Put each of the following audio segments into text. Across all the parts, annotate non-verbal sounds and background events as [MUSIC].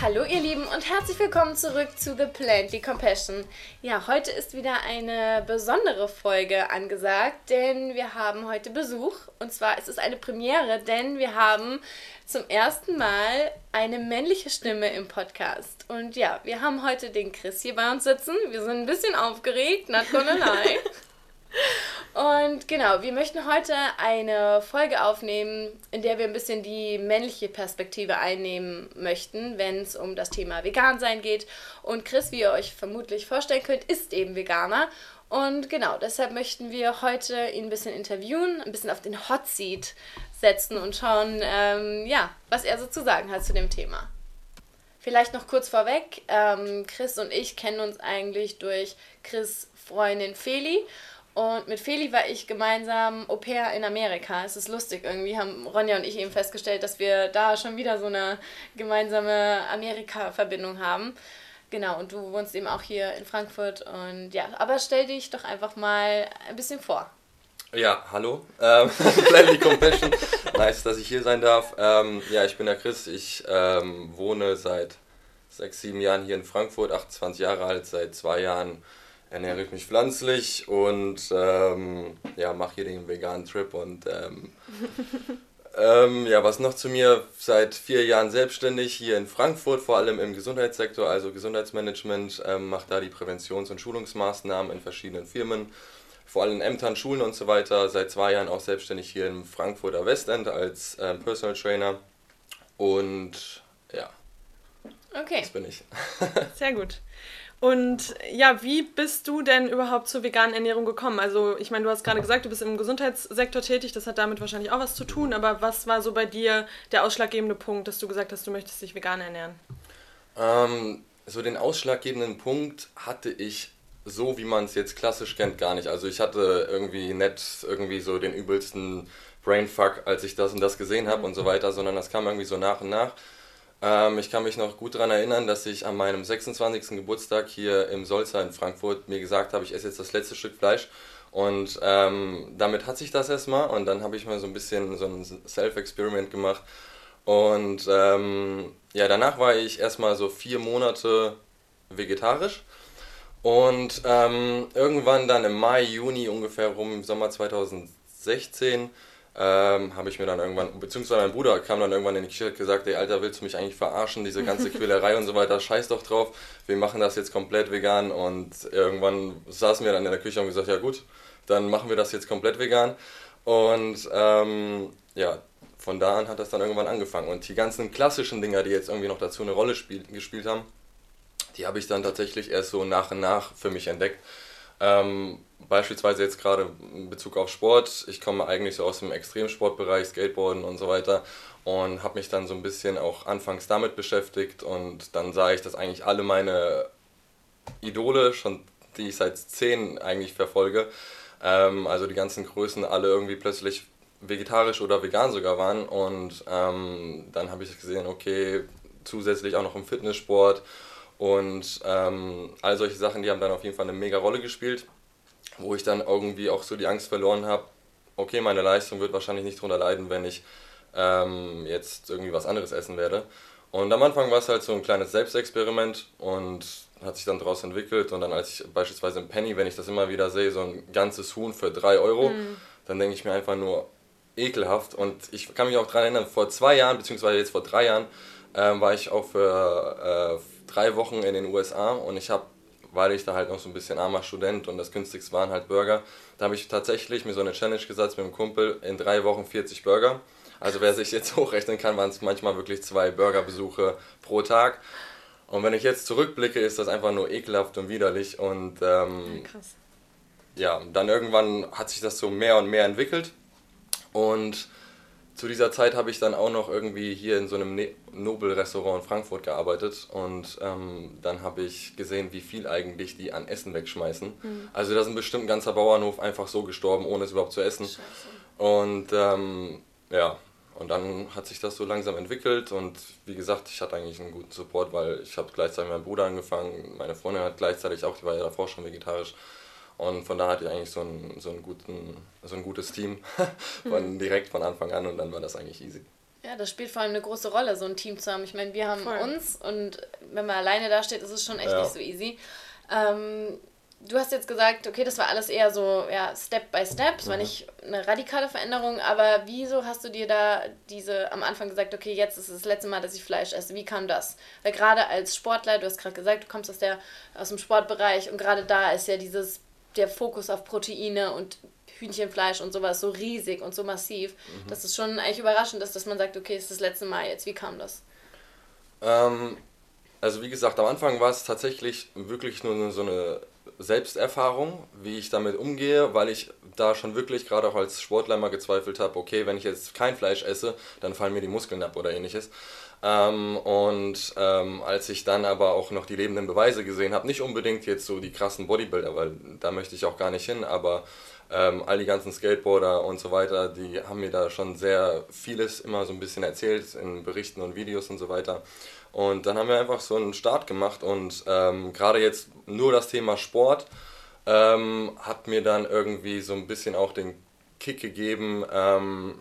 Hallo ihr Lieben und herzlich willkommen zurück zu The Plantly Compassion. Ja, heute ist wieder eine besondere Folge angesagt, denn wir haben heute Besuch. Und zwar ist es eine Premiere, denn wir haben zum ersten Mal eine männliche Stimme im Podcast. Und ja, wir haben heute den Chris hier bei uns sitzen. Wir sind ein bisschen aufgeregt, not gonna lie. [LAUGHS] Und genau, wir möchten heute eine Folge aufnehmen, in der wir ein bisschen die männliche Perspektive einnehmen möchten, wenn es um das Thema Vegan-Sein geht. Und Chris, wie ihr euch vermutlich vorstellen könnt, ist eben Veganer. Und genau, deshalb möchten wir heute ihn ein bisschen interviewen, ein bisschen auf den Hot Seat setzen und schauen, ähm, ja, was er so zu sagen hat zu dem Thema. Vielleicht noch kurz vorweg, ähm, Chris und ich kennen uns eigentlich durch Chris Freundin Feli und mit Feli war ich gemeinsam Au pair in Amerika. Es ist lustig, irgendwie haben Ronja und ich eben festgestellt, dass wir da schon wieder so eine gemeinsame Amerika-Verbindung haben. Genau, und du wohnst eben auch hier in Frankfurt. Und ja, aber stell dich doch einfach mal ein bisschen vor. Ja, hallo. Ähm, [LAUGHS] Compassion. nice, dass ich hier sein darf. Ähm, ja, ich bin der Chris. Ich ähm, wohne seit sechs, sieben Jahren hier in Frankfurt, 28 Jahre alt, seit zwei Jahren ernähre ich mich pflanzlich und ähm, ja, mache hier den veganen Trip und ähm, [LAUGHS] ähm, ja, was noch zu mir, seit vier Jahren selbstständig hier in Frankfurt, vor allem im Gesundheitssektor, also Gesundheitsmanagement, ähm, mache da die Präventions- und Schulungsmaßnahmen in verschiedenen Firmen, vor allem in Ämtern, Schulen und so weiter. Seit zwei Jahren auch selbstständig hier im Frankfurter Westend als ähm, Personal Trainer und ja, okay. das bin ich. Sehr gut. Und ja, wie bist du denn überhaupt zur veganen Ernährung gekommen? Also, ich meine, du hast gerade gesagt, du bist im Gesundheitssektor tätig, das hat damit wahrscheinlich auch was zu tun, aber was war so bei dir der ausschlaggebende Punkt, dass du gesagt hast, du möchtest dich vegan ernähren? Ähm, so den ausschlaggebenden Punkt hatte ich so, wie man es jetzt klassisch kennt, gar nicht. Also, ich hatte irgendwie nett irgendwie so den übelsten Brainfuck, als ich das und das gesehen habe mhm. und so weiter, sondern das kam irgendwie so nach und nach. Ähm, ich kann mich noch gut daran erinnern, dass ich an meinem 26. Geburtstag hier im Solzer in Frankfurt mir gesagt habe, ich esse jetzt das letzte Stück Fleisch. Und ähm, damit hat sich das erstmal. Und dann habe ich mal so ein bisschen so ein Self-Experiment gemacht. Und ähm, ja, danach war ich erstmal so vier Monate vegetarisch. Und ähm, irgendwann dann im Mai, Juni ungefähr rum, im Sommer 2016, ähm, habe ich mir dann irgendwann, beziehungsweise mein Bruder kam dann irgendwann in die Küche und gesagt, ey Alter, willst du mich eigentlich verarschen, diese ganze [LAUGHS] Quälerei und so weiter, scheiß doch drauf, wir machen das jetzt komplett vegan. Und irgendwann saßen wir dann in der Küche und gesagt, ja gut, dann machen wir das jetzt komplett vegan. Und ähm, ja, von da an hat das dann irgendwann angefangen. Und die ganzen klassischen Dinger, die jetzt irgendwie noch dazu eine Rolle spiel, gespielt haben, die habe ich dann tatsächlich erst so nach und nach für mich entdeckt. Ähm, beispielsweise jetzt gerade in Bezug auf Sport. Ich komme eigentlich so aus dem Extremsportbereich, Skateboarden und so weiter und habe mich dann so ein bisschen auch anfangs damit beschäftigt und dann sah ich, dass eigentlich alle meine Idole, schon die ich seit zehn eigentlich verfolge, ähm, also die ganzen Größen alle irgendwie plötzlich vegetarisch oder vegan sogar waren und ähm, dann habe ich gesehen, okay, zusätzlich auch noch im Fitnesssport und ähm, all solche Sachen, die haben dann auf jeden Fall eine mega Rolle gespielt wo ich dann irgendwie auch so die Angst verloren habe, okay, meine Leistung wird wahrscheinlich nicht drunter leiden, wenn ich ähm, jetzt irgendwie was anderes essen werde. Und am Anfang war es halt so ein kleines Selbstexperiment und hat sich dann daraus entwickelt. Und dann als ich beispielsweise im Penny, wenn ich das immer wieder sehe, so ein ganzes Huhn für 3 Euro, mhm. dann denke ich mir einfach nur ekelhaft. Und ich kann mich auch daran erinnern, vor zwei Jahren, beziehungsweise jetzt vor drei Jahren, ähm, war ich auch für äh, drei Wochen in den USA und ich habe weil ich da halt noch so ein bisschen armer Student und das günstigste waren halt Burger. Da habe ich tatsächlich mir so eine Challenge gesetzt mit einem Kumpel, in drei Wochen 40 Burger. Also wer sich jetzt [LAUGHS] hochrechnen kann, waren es manchmal wirklich zwei Burgerbesuche pro Tag. Und wenn ich jetzt zurückblicke, ist das einfach nur ekelhaft und widerlich. Und ähm, ja, krass. ja, dann irgendwann hat sich das so mehr und mehr entwickelt. Und zu dieser Zeit habe ich dann auch noch irgendwie hier in so einem ne Nobel-Restaurant in Frankfurt gearbeitet und ähm, dann habe ich gesehen, wie viel eigentlich die an Essen wegschmeißen. Mhm. Also da sind bestimmt ein ganzer Bauernhof einfach so gestorben, ohne es überhaupt zu essen. Scheiße. Und ähm, ja, und dann hat sich das so langsam entwickelt und wie gesagt, ich hatte eigentlich einen guten Support, weil ich habe gleichzeitig meinen Bruder angefangen, meine Freundin hat gleichzeitig auch, die war ja davor schon vegetarisch. Und von da hatte ich eigentlich so ein, so einen guten, so ein gutes Team [LAUGHS] von, mhm. direkt von Anfang an und dann war das eigentlich easy. Ja, das spielt vor allem eine große Rolle, so ein Team zu haben. Ich meine, wir haben Voll. uns und wenn man alleine da steht, ist es schon echt ja. nicht so easy. Ähm, du hast jetzt gesagt, okay, das war alles eher so ja, Step by Step, es war mhm. nicht eine radikale Veränderung, aber wieso hast du dir da diese am Anfang gesagt, okay, jetzt ist es das letzte Mal, dass ich Fleisch esse? Wie kam das? Weil gerade als Sportler, du hast gerade gesagt, du kommst aus, der, aus dem Sportbereich und gerade da ist ja dieses, der Fokus auf Proteine und Hühnchenfleisch und sowas so riesig und so massiv, mhm. dass es schon eigentlich überraschend ist, dass man sagt, okay, es ist das letzte Mal jetzt. Wie kam das? Ähm, also wie gesagt, am Anfang war es tatsächlich wirklich nur so eine Selbsterfahrung, wie ich damit umgehe, weil ich da schon wirklich gerade auch als Sportler mal gezweifelt habe, okay, wenn ich jetzt kein Fleisch esse, dann fallen mir die Muskeln ab oder ähnliches. Ähm, und ähm, als ich dann aber auch noch die lebenden Beweise gesehen habe, nicht unbedingt jetzt so die krassen Bodybuilder, weil da möchte ich auch gar nicht hin, aber ähm, all die ganzen Skateboarder und so weiter, die haben mir da schon sehr vieles immer so ein bisschen erzählt in Berichten und Videos und so weiter. Und dann haben wir einfach so einen Start gemacht und ähm, gerade jetzt nur das Thema Sport ähm, hat mir dann irgendwie so ein bisschen auch den Kick gegeben, ähm,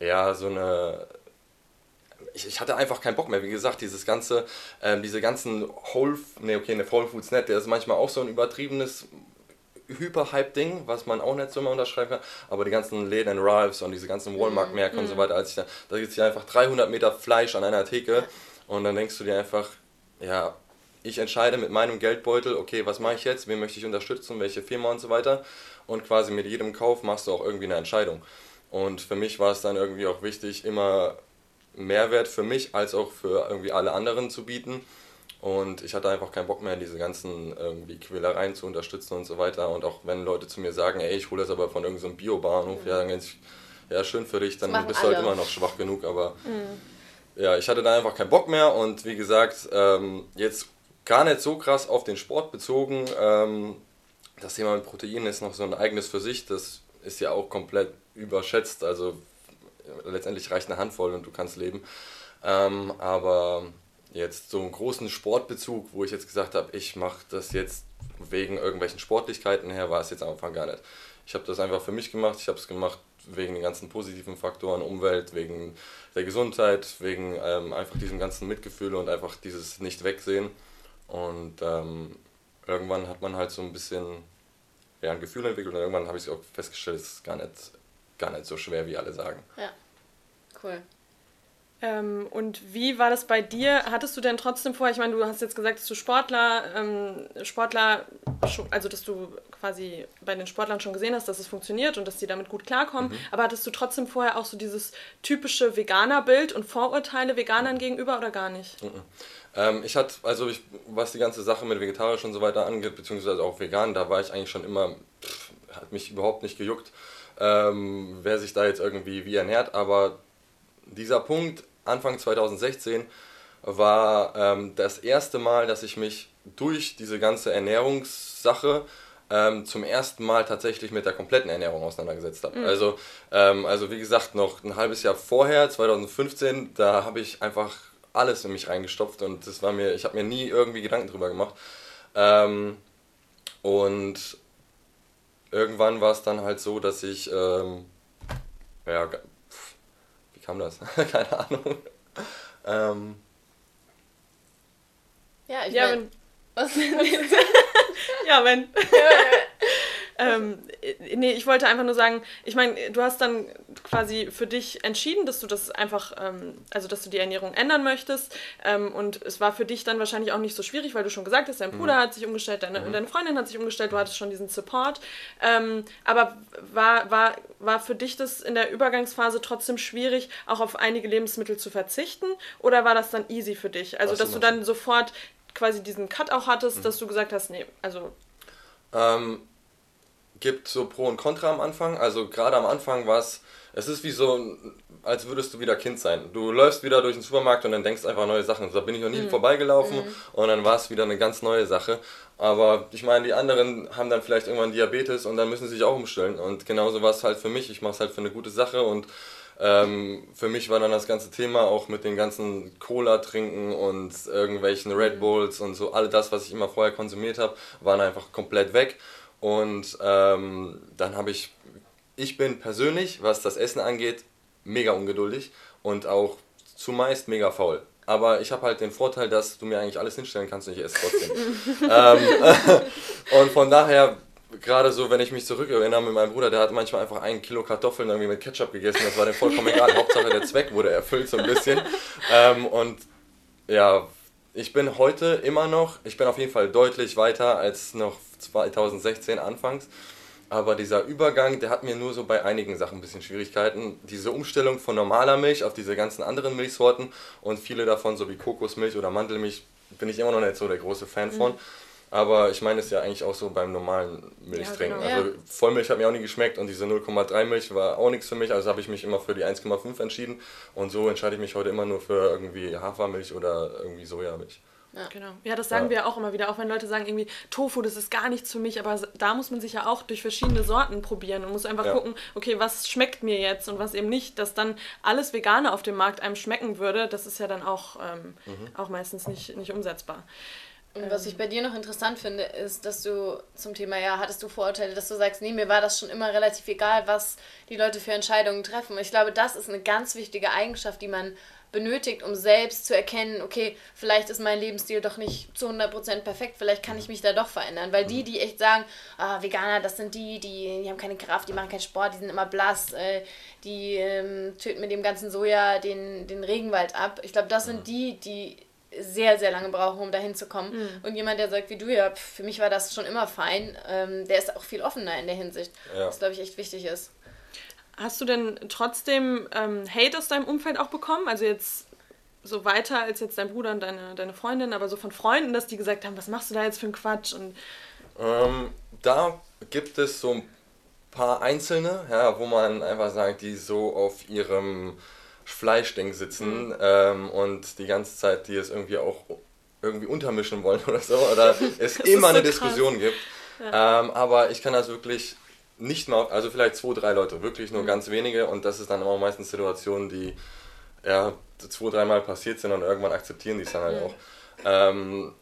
ja, so eine. Ich, ich, hatte einfach keinen Bock mehr. Wie gesagt, dieses ganze, ähm, diese ganzen Whole, ne, okay, eine Whole Foods Net, der ist manchmal auch so ein übertriebenes Hyper-Hype-Ding, was man auch nicht so immer unterschreiben kann, aber die ganzen Läden Ralphs und diese ganzen Walmart-Märkte mm. und so mhm. weiter, als ich da, da gibt es hier einfach 300 Meter Fleisch an einer Theke und dann denkst du dir einfach, ja, ich entscheide mit meinem Geldbeutel, okay, was mache ich jetzt, wen möchte ich unterstützen, welche Firma und so weiter. Und quasi mit jedem Kauf machst du auch irgendwie eine Entscheidung. Und für mich war es dann irgendwie auch wichtig, immer Mehrwert für mich als auch für irgendwie alle anderen zu bieten. Und ich hatte einfach keinen Bock mehr, diese ganzen irgendwie Quälereien zu unterstützen und so weiter. Und auch wenn Leute zu mir sagen, ey, ich hole das aber von irgendeinem so Biobahnhof, mhm. ja, dann ich, ja, schön für dich, dann bist du halt immer noch schwach genug, aber mhm ja, ich hatte da einfach keinen Bock mehr und wie gesagt, ähm, jetzt gar nicht so krass auf den Sport bezogen. Ähm, das Thema mit Proteinen ist noch so ein eigenes für sich, das ist ja auch komplett überschätzt. Also letztendlich reicht eine Handvoll und du kannst leben. Ähm, aber jetzt so einen großen Sportbezug, wo ich jetzt gesagt habe, ich mache das jetzt wegen irgendwelchen Sportlichkeiten her, war es jetzt am Anfang gar nicht. Ich habe das einfach für mich gemacht. Ich habe es gemacht wegen den ganzen positiven Faktoren, Umwelt, wegen der Gesundheit, wegen ähm, einfach diesem ganzen Mitgefühl und einfach dieses Nicht-Wegsehen. Und ähm, irgendwann hat man halt so ein bisschen ja, ein Gefühl entwickelt und irgendwann habe ich auch festgestellt, es ist gar nicht, gar nicht so schwer, wie alle sagen. Ja, cool. Ähm, und wie war das bei dir? Hattest du denn trotzdem vor, ich meine, du hast jetzt gesagt, dass du Sportler, ähm, Sportler, also dass du quasi bei den Sportlern schon gesehen hast, dass es funktioniert und dass die damit gut klarkommen, mhm. aber hattest du trotzdem vorher auch so dieses typische Veganer-Bild und Vorurteile Veganern gegenüber oder gar nicht? Mhm. Ähm, ich hatte, also ich, was die ganze Sache mit vegetarisch und so weiter angeht, beziehungsweise auch vegan, da war ich eigentlich schon immer, pff, hat mich überhaupt nicht gejuckt, ähm, wer sich da jetzt irgendwie wie ernährt, aber dieser Punkt Anfang 2016 war ähm, das erste Mal, dass ich mich durch diese ganze Ernährungssache ähm, zum ersten Mal tatsächlich mit der kompletten Ernährung auseinandergesetzt habe. Mhm. Also, ähm, also wie gesagt, noch ein halbes Jahr vorher, 2015, da habe ich einfach alles in mich reingestopft und das war mir, ich habe mir nie irgendwie Gedanken drüber gemacht. Ähm, und irgendwann war es dann halt so, dass ich ähm, ja, kam das? [LAUGHS] Keine Ahnung. Ähm. Ja, ich ja, mein, wenn. Was [LAUGHS] denn? ja, wenn. [LAUGHS] ähm, nee, ich wollte einfach nur sagen, ich meine, du hast dann quasi für dich entschieden, dass du das einfach, ähm, also dass du die Ernährung ändern möchtest. Ähm, und es war für dich dann wahrscheinlich auch nicht so schwierig, weil du schon gesagt hast, dein Bruder mhm. hat sich umgestellt, deine, mhm. deine Freundin hat sich umgestellt, du hattest schon diesen Support. Ähm, aber war, war, war für dich das in der Übergangsphase trotzdem schwierig, auch auf einige Lebensmittel zu verzichten? Oder war das dann easy für dich? Also, dass du dann sofort quasi diesen Cut auch hattest, mhm. dass du gesagt hast, nee, also. Ähm, gibt so Pro und Contra am Anfang. Also gerade am Anfang war es, es ist wie so, als würdest du wieder Kind sein. Du läufst wieder durch den Supermarkt und dann denkst einfach neue Sachen. Da bin ich noch nie mhm. vorbeigelaufen mhm. und dann war es wieder eine ganz neue Sache. Aber ich meine, die anderen haben dann vielleicht irgendwann Diabetes und dann müssen sie sich auch umstellen. Und genauso war es halt für mich. Ich mache es halt für eine gute Sache und ähm, für mich war dann das ganze Thema auch mit den ganzen Cola trinken und irgendwelchen Red mhm. Bulls und so, all das, was ich immer vorher konsumiert habe, waren einfach komplett weg. Und ähm, dann habe ich, ich bin persönlich, was das Essen angeht, mega ungeduldig und auch zumeist mega faul. Aber ich habe halt den Vorteil, dass du mir eigentlich alles hinstellen kannst und ich esse trotzdem. [LAUGHS] ähm, [LAUGHS] und von daher, gerade so, wenn ich mich zurückerinnere mit meinem Bruder, der hat manchmal einfach ein Kilo Kartoffeln irgendwie mit Ketchup gegessen. Das war dem vollkommen egal. [LAUGHS] Hauptsache der Zweck wurde erfüllt so ein bisschen. Ähm, und ja, ich bin heute immer noch, ich bin auf jeden Fall deutlich weiter als noch 2016 anfangs. Aber dieser Übergang, der hat mir nur so bei einigen Sachen ein bisschen Schwierigkeiten. Diese Umstellung von normaler Milch auf diese ganzen anderen Milchsorten und viele davon, so wie Kokosmilch oder Mandelmilch, bin ich immer noch nicht so der große Fan von. Mhm. Aber ich meine es ja eigentlich auch so beim normalen Milchtrinken. Ja, genau. Also Vollmilch hat mir auch nie geschmeckt und diese 0,3 Milch war auch nichts für mich. Also habe ich mich immer für die 1,5 entschieden. Und so entscheide ich mich heute immer nur für irgendwie Hafermilch oder irgendwie Sojamilch. Ja. Genau. Ja, das sagen ja. wir auch immer wieder, auch wenn Leute sagen, irgendwie Tofu, das ist gar nichts für mich, aber da muss man sich ja auch durch verschiedene Sorten probieren und muss einfach ja. gucken, okay, was schmeckt mir jetzt und was eben nicht, dass dann alles Vegane auf dem Markt einem schmecken würde, das ist ja dann auch, ähm, mhm. auch meistens nicht, nicht umsetzbar. Und was ich bei dir noch interessant finde, ist, dass du zum Thema, ja, hattest du Vorurteile, dass du sagst, nee, mir war das schon immer relativ egal, was die Leute für Entscheidungen treffen. Und ich glaube, das ist eine ganz wichtige Eigenschaft, die man benötigt, um selbst zu erkennen, okay, vielleicht ist mein Lebensstil doch nicht zu 100% perfekt, vielleicht kann ich mich da doch verändern. Weil die, mhm. die echt sagen, ah, Veganer, das sind die, die, die haben keine Kraft, die machen keinen Sport, die sind immer blass, äh, die ähm, töten mit dem ganzen Soja den, den Regenwald ab. Ich glaube, das sind die, die sehr, sehr lange brauchen, um dahin zu kommen. Mhm. Und jemand, der sagt wie du, ja, für mich war das schon immer fein, ähm, der ist auch viel offener in der Hinsicht. Ja. Was, glaube ich, echt wichtig ist. Hast du denn trotzdem ähm, Hate aus deinem Umfeld auch bekommen? Also jetzt so weiter als jetzt dein Bruder und deine, deine Freundin, aber so von Freunden, dass die gesagt haben, was machst du da jetzt für einen Quatsch? Und ähm, da gibt es so ein paar Einzelne, ja, wo man einfach sagt, die so auf ihrem Fleischding sitzen mhm. ähm, und die ganze Zeit die es irgendwie auch irgendwie untermischen wollen [LAUGHS] oder so, oder [LAUGHS] es immer so eine krass. Diskussion gibt. Ja. Ähm, aber ich kann das wirklich nicht mal, also vielleicht zwei, drei Leute, wirklich nur mhm. ganz wenige und das ist dann auch meistens Situationen, die ja zwei, dreimal passiert sind und irgendwann akzeptieren die es dann halt mhm. auch. Ähm,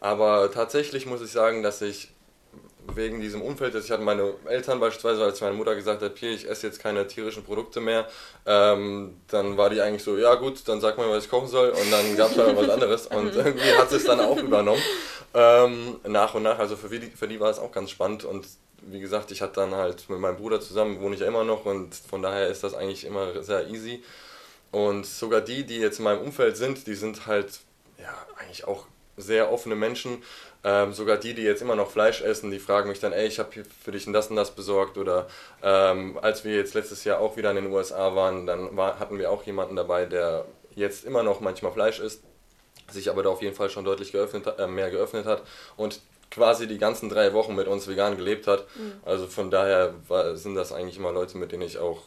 aber tatsächlich muss ich sagen, dass ich wegen diesem Umfeld, dass ich hatte meine Eltern beispielsweise, als meine Mutter gesagt hat, hier, ich esse jetzt keine tierischen Produkte mehr, ähm, dann war die eigentlich so, ja gut, dann sag mal, was ich kochen soll und dann gab es halt was anderes [LAUGHS] und irgendwie hat sie es dann auch übernommen, ähm, nach und nach, also für die, für die war es auch ganz spannend und wie gesagt, ich hatte dann halt mit meinem Bruder zusammen, wohne ich immer noch und von daher ist das eigentlich immer sehr easy. Und sogar die, die jetzt in meinem Umfeld sind, die sind halt ja eigentlich auch sehr offene Menschen. Ähm, sogar die, die jetzt immer noch Fleisch essen, die fragen mich dann, ey, ich habe für dich das und das besorgt. Oder ähm, als wir jetzt letztes Jahr auch wieder in den USA waren, dann war, hatten wir auch jemanden dabei, der jetzt immer noch manchmal Fleisch isst, sich aber da auf jeden Fall schon deutlich geöffnet, äh, mehr geöffnet hat. Und quasi die ganzen drei Wochen mit uns vegan gelebt hat. Mhm. Also von daher war, sind das eigentlich immer Leute, mit denen ich auch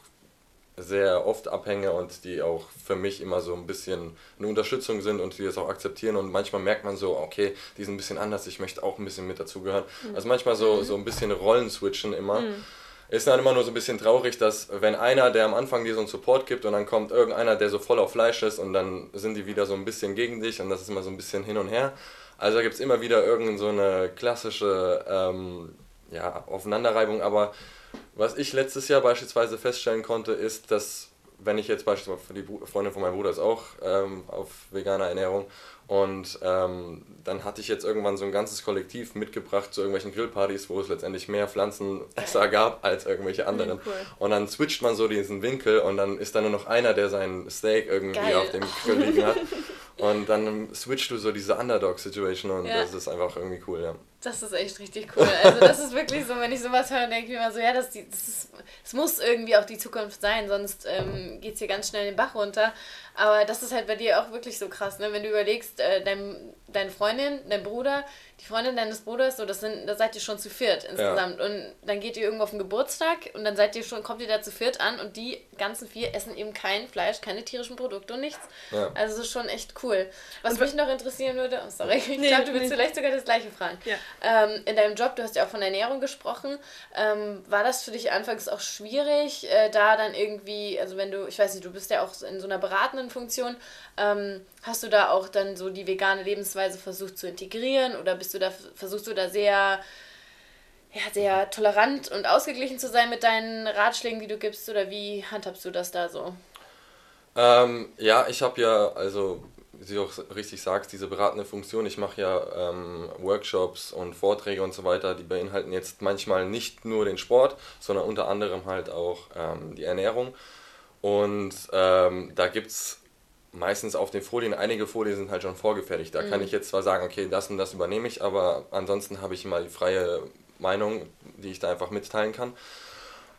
sehr oft abhänge und die auch für mich immer so ein bisschen eine Unterstützung sind und die das auch akzeptieren und manchmal merkt man so, okay, die sind ein bisschen anders, ich möchte auch ein bisschen mit dazugehören. Mhm. Also manchmal so, mhm. so ein bisschen Rollen switchen immer. Mhm. Ist dann immer nur so ein bisschen traurig, dass wenn einer, der am Anfang dir so einen Support gibt und dann kommt irgendeiner, der so voll auf Fleisch ist und dann sind die wieder so ein bisschen gegen dich und das ist immer so ein bisschen hin und her. Also da gibt es immer wieder irgendeine so eine klassische ähm, ja, Aufeinanderreibung, aber was ich letztes Jahr beispielsweise feststellen konnte, ist, dass wenn ich jetzt beispielsweise, die Freundin von meinem Bruder ist auch ähm, auf veganer Ernährung und ähm, dann hatte ich jetzt irgendwann so ein ganzes Kollektiv mitgebracht zu irgendwelchen Grillpartys, wo es letztendlich mehr Pflanzenesser [LAUGHS] gab als irgendwelche anderen. Cool. Und dann switcht man so diesen Winkel und dann ist da nur noch einer, der sein Steak irgendwie Geil. auf dem Grill liegen hat. [LAUGHS] Und dann switcht du so diese Underdog-Situation und ja. das ist einfach irgendwie cool, ja. Das ist echt richtig cool. Also das ist wirklich so, wenn ich sowas höre, denke ich mir immer so, ja, das, das, ist, das muss irgendwie auch die Zukunft sein, sonst ähm, geht es hier ganz schnell den Bach runter. Aber das ist halt bei dir auch wirklich so krass, ne? wenn du überlegst, äh, dein, deine Freundin, dein Bruder, die Freundin deines Bruders, so, das sind, da seid ihr schon zu viert insgesamt. Ja. Und dann geht ihr irgendwo auf den Geburtstag und dann seid ihr schon, kommt ihr da zu viert an und die ganzen vier essen eben kein Fleisch, keine tierischen Produkte und nichts. Ja. Also das ist schon echt cool. Was und mich noch interessieren würde, oh, sorry, [LAUGHS] ich nee, glaube, du willst nee. vielleicht sogar das gleiche fragen. Ja. Ähm, in deinem Job, du hast ja auch von Ernährung gesprochen, ähm, war das für dich anfangs auch schwierig, äh, da dann irgendwie, also wenn du, ich weiß nicht, du bist ja auch in so einer beratenden Funktion, ähm, hast du da auch dann so die vegane Lebensweise versucht zu integrieren oder bist du da, versuchst du da sehr ja, sehr tolerant und ausgeglichen zu sein mit deinen Ratschlägen, die du gibst? Oder wie handhabst du das da so? Ähm, ja, ich habe ja, also wie du auch richtig sagst, diese beratende Funktion. Ich mache ja ähm, Workshops und Vorträge und so weiter, die beinhalten jetzt manchmal nicht nur den Sport, sondern unter anderem halt auch ähm, die Ernährung. Und ähm, da gibt es meistens auf den Folien, einige Folien sind halt schon vorgefertigt. Da mhm. kann ich jetzt zwar sagen, okay, das und das übernehme ich, aber ansonsten habe ich immer die freie Meinung, die ich da einfach mitteilen kann.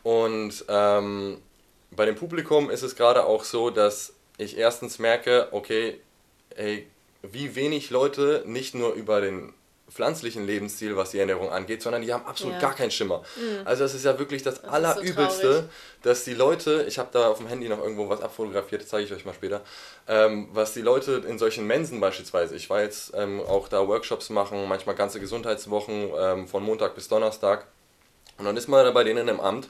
Und ähm, bei dem Publikum ist es gerade auch so, dass ich erstens merke, okay, ey, wie wenig Leute nicht nur über den pflanzlichen Lebensstil, was die Ernährung angeht, sondern die haben absolut ja. gar keinen Schimmer. Mhm. Also das ist ja wirklich das, das Allerübelste, so dass die Leute, ich habe da auf dem Handy noch irgendwo was abfotografiert, das zeige ich euch mal später, ähm, was die Leute in solchen Mensen beispielsweise, ich war jetzt ähm, auch da Workshops machen, manchmal ganze Gesundheitswochen ähm, von Montag bis Donnerstag und dann ist man da bei denen im Amt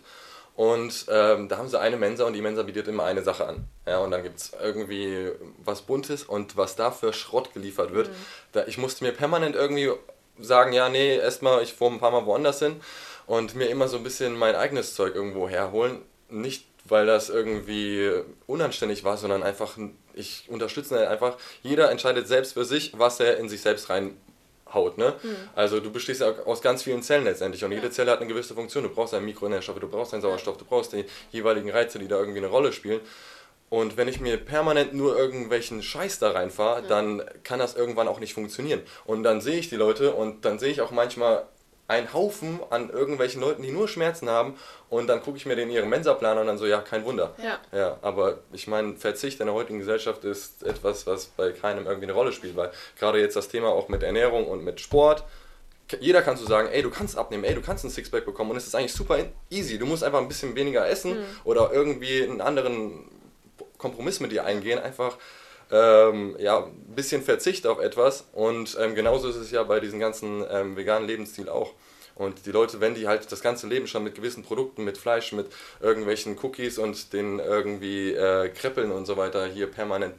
und ähm, da haben sie eine Mensa und die Mensa bietet immer eine Sache an. Ja, und dann gibt es irgendwie was Buntes und was da für Schrott geliefert wird. Mhm. Da, ich musste mir permanent irgendwie sagen, ja, nee, erstmal, ich fuhr ein paar Mal woanders hin und mir immer so ein bisschen mein eigenes Zeug irgendwo herholen. Nicht, weil das irgendwie unanständig war, sondern einfach, ich unterstütze einfach, jeder entscheidet selbst für sich, was er in sich selbst rein Haut. Ne? Mhm. Also du bestehst ja aus ganz vielen Zellen letztendlich und ja. jede Zelle hat eine gewisse Funktion. Du brauchst einen Mikronährstoffe, du brauchst einen Sauerstoff, du brauchst die jeweiligen Reize, die da irgendwie eine Rolle spielen. Und wenn ich mir permanent nur irgendwelchen Scheiß da reinfahre, ja. dann kann das irgendwann auch nicht funktionieren. Und dann sehe ich die Leute und dann sehe ich auch manchmal ein Haufen an irgendwelchen Leuten, die nur Schmerzen haben und dann gucke ich mir den ihren Mensaplan an und dann so, ja, kein Wunder. Ja. ja aber ich meine, Verzicht in der heutigen Gesellschaft ist etwas, was bei keinem irgendwie eine Rolle spielt, weil gerade jetzt das Thema auch mit Ernährung und mit Sport, jeder kann so sagen, ey, du kannst abnehmen, ey, du kannst ein Sixpack bekommen und es ist eigentlich super easy. Du musst einfach ein bisschen weniger essen mhm. oder irgendwie einen anderen Kompromiss mit dir eingehen, einfach ähm, ja, ein bisschen Verzicht auf etwas. Und ähm, genauso ist es ja bei diesem ganzen ähm, veganen Lebensstil auch. Und die Leute, wenn die halt das ganze Leben schon mit gewissen Produkten, mit Fleisch, mit irgendwelchen Cookies und den irgendwie äh, Kreppeln und so weiter hier permanent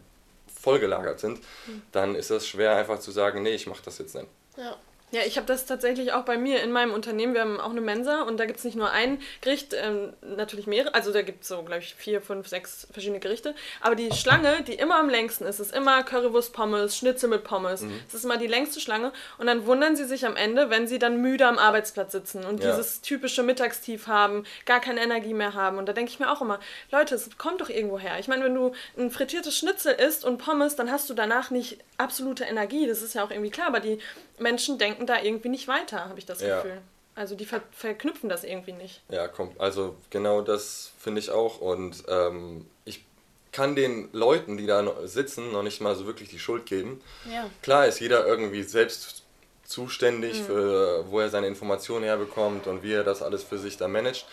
vollgelagert sind, mhm. dann ist es schwer einfach zu sagen, nee, ich mache das jetzt nicht. Ja. Ja, ich habe das tatsächlich auch bei mir in meinem Unternehmen. Wir haben auch eine Mensa und da gibt es nicht nur ein Gericht, ähm, natürlich mehrere, also da gibt es so, glaube ich, vier, fünf, sechs verschiedene Gerichte. Aber die Schlange, die immer am längsten ist, ist immer Currywurst Pommes, Schnitzel mit Pommes. Mhm. Das ist immer die längste Schlange. Und dann wundern sie sich am Ende, wenn sie dann müde am Arbeitsplatz sitzen und ja. dieses typische Mittagstief haben, gar keine Energie mehr haben. Und da denke ich mir auch immer, Leute, es kommt doch irgendwo her. Ich meine, wenn du ein frittiertes Schnitzel isst und Pommes, dann hast du danach nicht absolute Energie. Das ist ja auch irgendwie klar, aber die Menschen denken da irgendwie nicht weiter, habe ich das ja. Gefühl. Also die ver verknüpfen das irgendwie nicht. Ja, komm, also genau das finde ich auch. Und ähm, ich kann den Leuten, die da sitzen, noch nicht mal so wirklich die Schuld geben. Ja. Klar ist jeder irgendwie selbst zuständig mhm. für, wo er seine Informationen herbekommt und wie er das alles für sich da managt.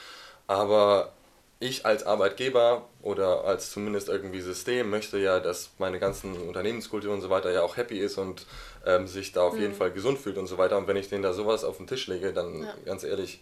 Aber ich als Arbeitgeber oder als zumindest irgendwie System möchte ja, dass meine ganzen Unternehmenskultur und so weiter ja auch happy ist und ähm, sich da auf mhm. jeden Fall gesund fühlt und so weiter. Und wenn ich denen da sowas auf den Tisch lege, dann ja. ganz ehrlich,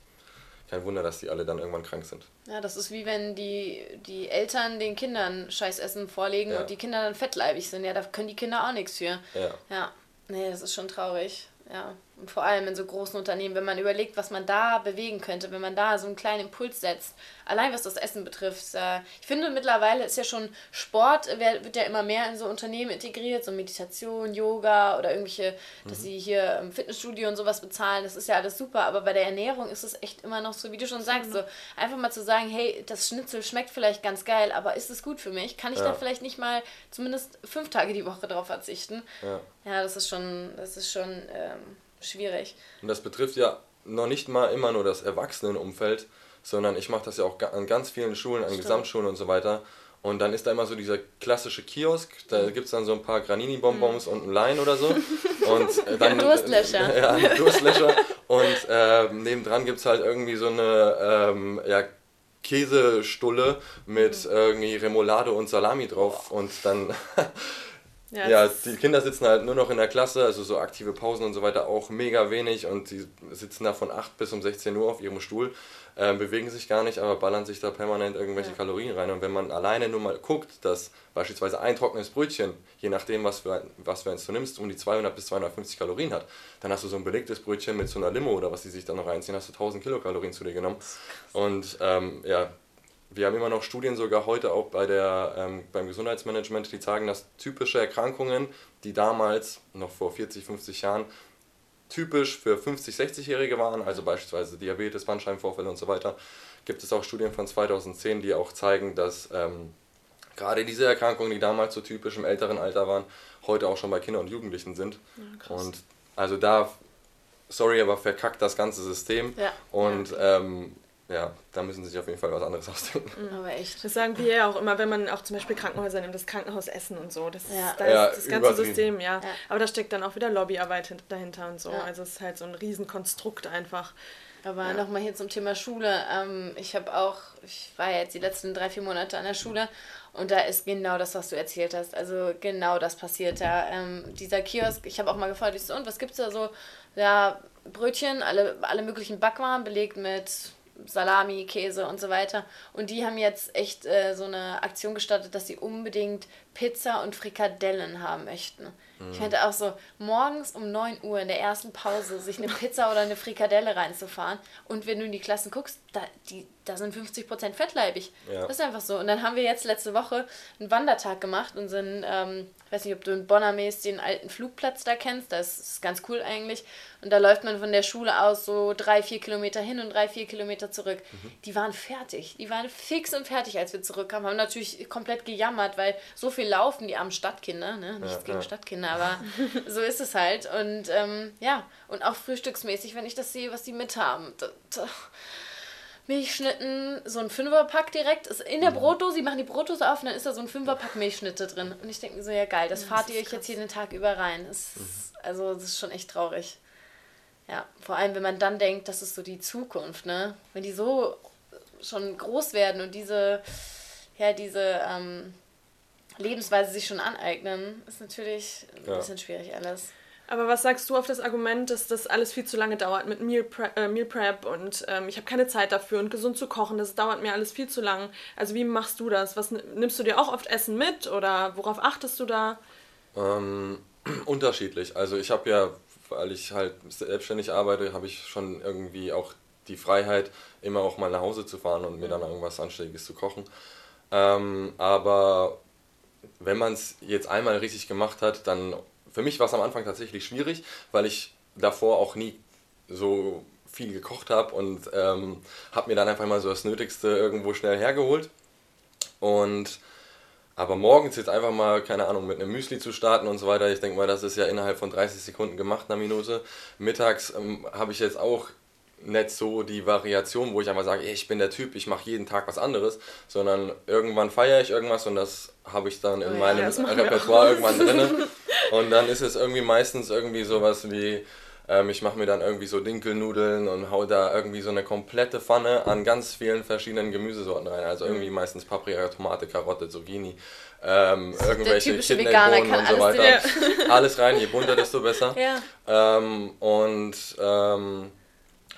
kein Wunder, dass die alle dann irgendwann krank sind. Ja, das ist wie wenn die, die Eltern den Kindern Scheißessen vorlegen ja. und die Kinder dann fettleibig sind. Ja, da können die Kinder auch nichts für. Ja. Ja, nee, das ist schon traurig. Ja, und vor allem in so großen Unternehmen, wenn man überlegt, was man da bewegen könnte, wenn man da so einen kleinen Impuls setzt, allein was das Essen betrifft. Äh, ich finde mittlerweile ist ja schon Sport, wird ja immer mehr in so Unternehmen integriert, so Meditation, Yoga oder irgendwelche, mhm. dass sie hier im Fitnessstudio und sowas bezahlen, das ist ja alles super, aber bei der Ernährung ist es echt immer noch so, wie du schon sagst, so einfach mal zu sagen, hey, das Schnitzel schmeckt vielleicht ganz geil, aber ist es gut für mich? Kann ich ja. da vielleicht nicht mal zumindest fünf Tage die Woche drauf verzichten? Ja, ja das ist schon, das ist schon ähm, schwierig. Und das betrifft ja noch nicht mal immer nur das Erwachsenenumfeld, sondern ich mache das ja auch an ganz vielen Schulen, an Stimmt. Gesamtschulen und so weiter. Und dann ist da immer so dieser klassische Kiosk, da mhm. gibt es dann so ein paar Granini-Bonbons mhm. und ein Lein oder so. [LAUGHS] Und äh, dann, [LAUGHS] ja, Durstlöscher. Ja, Durstlöscher. und äh, nebendran gibt es halt irgendwie so eine ähm, ja, Käsestulle mit mhm. irgendwie Remoulade und Salami drauf. Und dann [LAUGHS] Ja, ja die Kinder sitzen halt nur noch in der Klasse, also so aktive Pausen und so weiter auch mega wenig und die sitzen da von 8 bis um 16 Uhr auf ihrem Stuhl, äh, bewegen sich gar nicht, aber ballern sich da permanent irgendwelche ja. Kalorien rein. Und wenn man alleine nur mal guckt, dass beispielsweise ein trockenes Brötchen, je nachdem, was für, was für eins du nimmst, um die 200 bis 250 Kalorien hat, dann hast du so ein belegtes Brötchen mit so einer Limo oder was die sich dann noch reinziehen, hast du 1000 Kilokalorien zu dir genommen. Und ähm, ja, wir haben immer noch Studien, sogar heute auch bei der, ähm, beim Gesundheitsmanagement, die zeigen, dass typische Erkrankungen, die damals, noch vor 40, 50 Jahren, typisch für 50, 60-Jährige waren, also beispielsweise Diabetes, Bandscheibenvorfälle und so weiter, gibt es auch Studien von 2010, die auch zeigen, dass ähm, gerade diese Erkrankungen, die damals so typisch im älteren Alter waren, heute auch schon bei Kindern und Jugendlichen sind. Ja, und also da, sorry, aber verkackt das ganze System. Ja. Und ja. Ähm, ja, da müssen sie sich auf jeden Fall was anderes [LAUGHS] ausdenken. Mhm. Aber echt. Das sagen wir ja auch immer, wenn man auch zum Beispiel Krankenhäuser nimmt, das Krankenhausessen und so. Das, ja. da ja, das ganze System, ja. ja. Aber da steckt dann auch wieder Lobbyarbeit dahinter und so. Ja. Also es ist halt so ein Riesenkonstrukt einfach. Aber ja. nochmal hier zum Thema Schule. Ähm, ich habe auch, ich war ja jetzt die letzten drei, vier Monate an der Schule und da ist genau das, was du erzählt hast. Also genau das passiert da. Ähm, dieser Kiosk, ich habe auch mal gefragt, ich so, und was gibt es da so? Ja, Brötchen, alle, alle möglichen Backwaren belegt mit Salami, Käse und so weiter. Und die haben jetzt echt äh, so eine Aktion gestartet, dass sie unbedingt Pizza und Frikadellen haben möchten. Mhm. Ich fände auch so, morgens um 9 Uhr in der ersten Pause sich eine Pizza oder eine Frikadelle reinzufahren. Und wenn du in die Klassen guckst, da, die, da sind 50% fettleibig. Ja. Das ist einfach so. Und dann haben wir jetzt letzte Woche einen Wandertag gemacht und sind, ähm, ich weiß nicht, ob du in Bonnermäß den alten Flugplatz da kennst, das ist ganz cool eigentlich. Und da läuft man von der Schule aus so drei, vier Kilometer hin und drei, vier Kilometer zurück. Mhm. Die waren fertig. Die waren fix und fertig, als wir zurückkamen. Haben natürlich komplett gejammert, weil so viel laufen die armen Stadtkinder. Ne? Nichts ja, gegen ja. Stadtkinder, aber [LAUGHS] so ist es halt. Und ähm, ja, und auch frühstücksmäßig, wenn ich das sehe, was die mit haben. Milchschnitten, so ein Fünferpack direkt. Ist in der mhm. Brotdose, sie machen die Brotdose auf und dann ist da so ein Fünferpack Milchschnitte drin. Und ich denke mir so, ja geil, das ja, fahrt das ihr euch jetzt hier den Tag über rein. Das, mhm. Also das ist schon echt traurig. Ja, vor allem, wenn man dann denkt, das ist so die Zukunft, ne? Wenn die so schon groß werden und diese, ja, diese ähm, Lebensweise sich schon aneignen, ist natürlich ein ja. bisschen schwierig alles. Aber was sagst du auf das Argument, dass das alles viel zu lange dauert mit Meal Prep, äh, Meal Prep und ähm, ich habe keine Zeit dafür und gesund zu kochen, das dauert mir alles viel zu lang. Also wie machst du das? Was nimmst du dir auch oft Essen mit oder worauf achtest du da? Ähm, [CLEARS THROAT] unterschiedlich. Also ich habe ja, weil ich halt selbstständig arbeite, habe ich schon irgendwie auch die Freiheit, immer auch mal nach Hause zu fahren und mir dann irgendwas Anständiges zu kochen. Ähm, aber wenn man es jetzt einmal richtig gemacht hat, dann für mich war es am Anfang tatsächlich schwierig, weil ich davor auch nie so viel gekocht habe und ähm, habe mir dann einfach mal so das Nötigste irgendwo schnell hergeholt. Und aber morgens jetzt einfach mal, keine Ahnung, mit einem Müsli zu starten und so weiter, ich denke mal, das ist ja innerhalb von 30 Sekunden gemacht, einer Minute. Mittags ähm, habe ich jetzt auch nicht so die Variation, wo ich einfach sage, ich bin der Typ, ich mache jeden Tag was anderes, sondern irgendwann feiere ich irgendwas und das habe ich dann in oh ja, meinem Repertoire irgendwann drin. [LAUGHS] Und dann ist es irgendwie meistens irgendwie sowas wie, ähm, ich mache mir dann irgendwie so Dinkelnudeln und hau da irgendwie so eine komplette Pfanne an ganz vielen verschiedenen Gemüsesorten rein. Also irgendwie mhm. meistens Paprika, Tomate, Karotte, Zucchini, ähm, irgendwelche Kidneybohnen und so weiter. Alles, alles rein, je bunter, desto besser. [LAUGHS] Ja. Ähm, und ähm,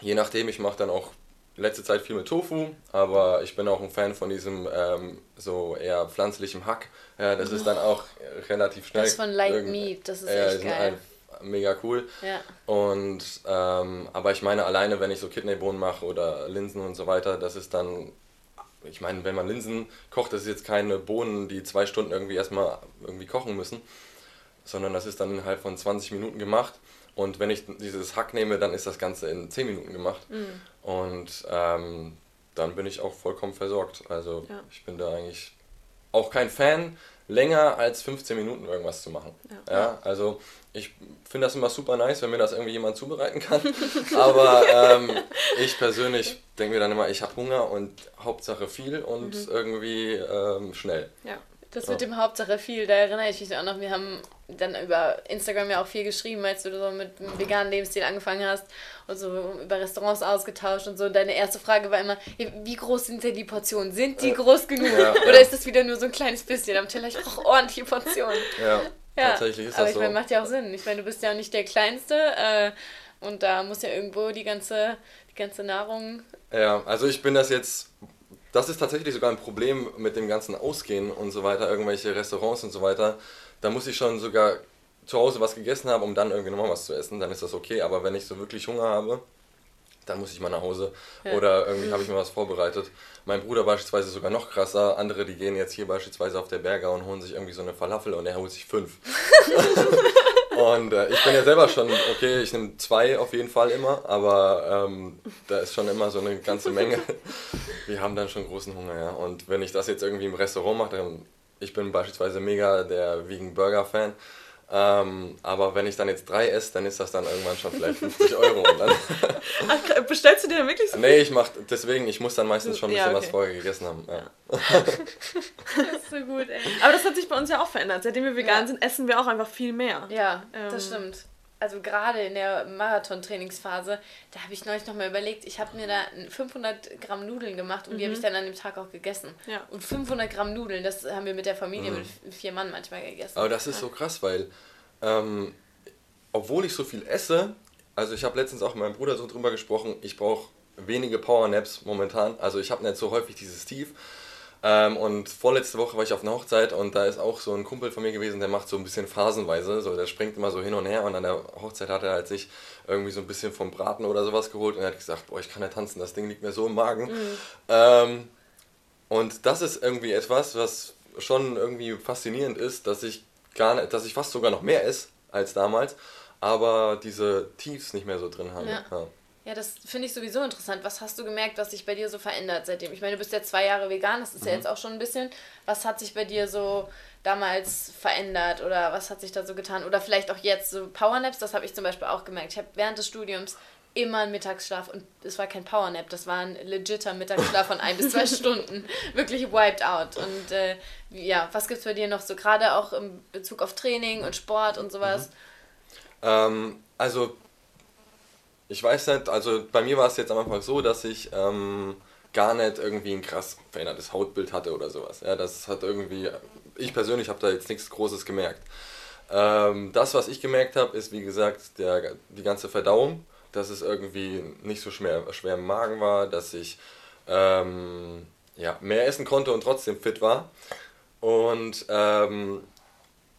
je nachdem, ich mache dann auch letzte Zeit viel mit Tofu, aber ich bin auch ein Fan von diesem ähm, so eher pflanzlichem Hack. Ja, das ist dann auch relativ schnell. Das von Light Meat, das ist äh, echt geil. Mega cool. Ja. Und ähm, aber ich meine alleine, wenn ich so Kidneybohnen mache oder Linsen und so weiter, das ist dann ich meine, wenn man Linsen kocht, das ist jetzt keine Bohnen, die zwei Stunden irgendwie erstmal irgendwie kochen müssen, sondern das ist dann innerhalb von 20 Minuten gemacht. Und wenn ich dieses Hack nehme, dann ist das Ganze in 10 Minuten gemacht. Mhm. Und ähm, dann bin ich auch vollkommen versorgt. Also ja. ich bin da eigentlich auch kein Fan, länger als 15 Minuten irgendwas zu machen. Ja, ja also ich finde das immer super nice, wenn mir das irgendwie jemand zubereiten kann. [LAUGHS] Aber ähm, ich persönlich denke mir dann immer, ich habe Hunger und Hauptsache viel und mhm. irgendwie ähm, schnell. Ja. Das mit dem Hauptsache viel, da erinnere ich mich auch noch, wir haben dann über Instagram ja auch viel geschrieben, als du so mit einem veganen Lebensstil angefangen hast und so über Restaurants ausgetauscht und so. Deine erste Frage war immer, wie groß sind denn die Portionen? Sind die groß genug? Ja, Oder ist das wieder nur so ein kleines bisschen am Teller? Ich brauche ordentliche Portionen. [LAUGHS] Ja. Ja, Tatsächlich ist aber das so. Aber ich meine, macht ja auch Sinn. Ich meine, du bist ja nicht der Kleinste äh, und da muss ja irgendwo die ganze, die ganze Nahrung. Ja, also ich bin das jetzt. Das ist tatsächlich sogar ein Problem mit dem ganzen Ausgehen und so weiter, irgendwelche Restaurants und so weiter. Da muss ich schon sogar zu Hause was gegessen haben, um dann irgendwie nochmal was zu essen, dann ist das okay. Aber wenn ich so wirklich Hunger habe, dann muss ich mal nach Hause. Ja. Oder irgendwie habe ich mir was vorbereitet. Mein Bruder beispielsweise sogar noch krasser. Andere, die gehen jetzt hier beispielsweise auf der Berger und holen sich irgendwie so eine Falafel und er holt sich fünf. [LAUGHS] [LAUGHS] und äh, ich bin ja selber schon, okay, ich nehme zwei auf jeden Fall immer, aber ähm, da ist schon immer so eine ganze Menge. [LAUGHS] Wir haben dann schon großen Hunger, ja. Und wenn ich das jetzt irgendwie im Restaurant mache, dann, ich bin beispielsweise mega der Vegan Burger Fan. Ähm, aber wenn ich dann jetzt drei esse, dann ist das dann irgendwann schon vielleicht 50 Euro. Und dann [LAUGHS] Ach, bestellst du dir dann wirklich so Nee, ich mach deswegen, ich muss dann meistens schon ein bisschen ja, okay. was vorher gegessen haben. Ja. [LAUGHS] [LAUGHS] das ist so gut, ey. Aber das hat sich bei uns ja auch verändert. Seitdem wir vegan ja. sind, essen wir auch einfach viel mehr. Ja, ähm, das stimmt also gerade in der Marathon-Trainingsphase, da habe ich neulich nochmal überlegt, ich habe mir da 500 Gramm Nudeln gemacht und mhm. die habe ich dann an dem Tag auch gegessen. Ja. Und 500 Gramm Nudeln, das haben wir mit der Familie, mhm. mit vier Mann manchmal gegessen. Aber das ist so krass, weil ähm, obwohl ich so viel esse, also ich habe letztens auch mit meinem Bruder so drüber gesprochen, ich brauche wenige Powernaps momentan, also ich habe nicht so häufig dieses Tief. Ähm, und vorletzte Woche war ich auf einer Hochzeit und da ist auch so ein Kumpel von mir gewesen, der macht so ein bisschen phasenweise, so der springt immer so hin und her und an der Hochzeit hat er halt sich irgendwie so ein bisschen vom Braten oder sowas geholt und er hat gesagt, boah, ich kann nicht tanzen, das Ding liegt mir so im Magen. Mhm. Ähm, und das ist irgendwie etwas, was schon irgendwie faszinierend ist, dass ich gar nicht, dass ich fast sogar noch mehr esse als damals, aber diese Tiefs nicht mehr so drin habe. Ja. Ja. Ja, das finde ich sowieso interessant. Was hast du gemerkt, was sich bei dir so verändert seitdem? Ich meine, du bist ja zwei Jahre vegan, das ist mhm. ja jetzt auch schon ein bisschen. Was hat sich bei dir so damals verändert oder was hat sich da so getan? Oder vielleicht auch jetzt so Powernaps, das habe ich zum Beispiel auch gemerkt. Ich habe während des Studiums immer einen Mittagsschlaf und es war kein Powernap, das war ein legitter Mittagsschlaf von ein bis zwei [LAUGHS] Stunden. Wirklich wiped out. Und äh, ja, was gibt es bei dir noch so, gerade auch im Bezug auf Training und Sport und sowas? Mhm. Ähm, also ich weiß nicht, also bei mir war es jetzt am Anfang so, dass ich ähm, gar nicht irgendwie ein krass verändertes Hautbild hatte oder sowas. Ja, das hat irgendwie, ich persönlich habe da jetzt nichts Großes gemerkt. Ähm, das, was ich gemerkt habe, ist wie gesagt der, die ganze Verdauung, dass es irgendwie nicht so schwer, schwer im Magen war, dass ich ähm, ja, mehr essen konnte und trotzdem fit war. Und ähm,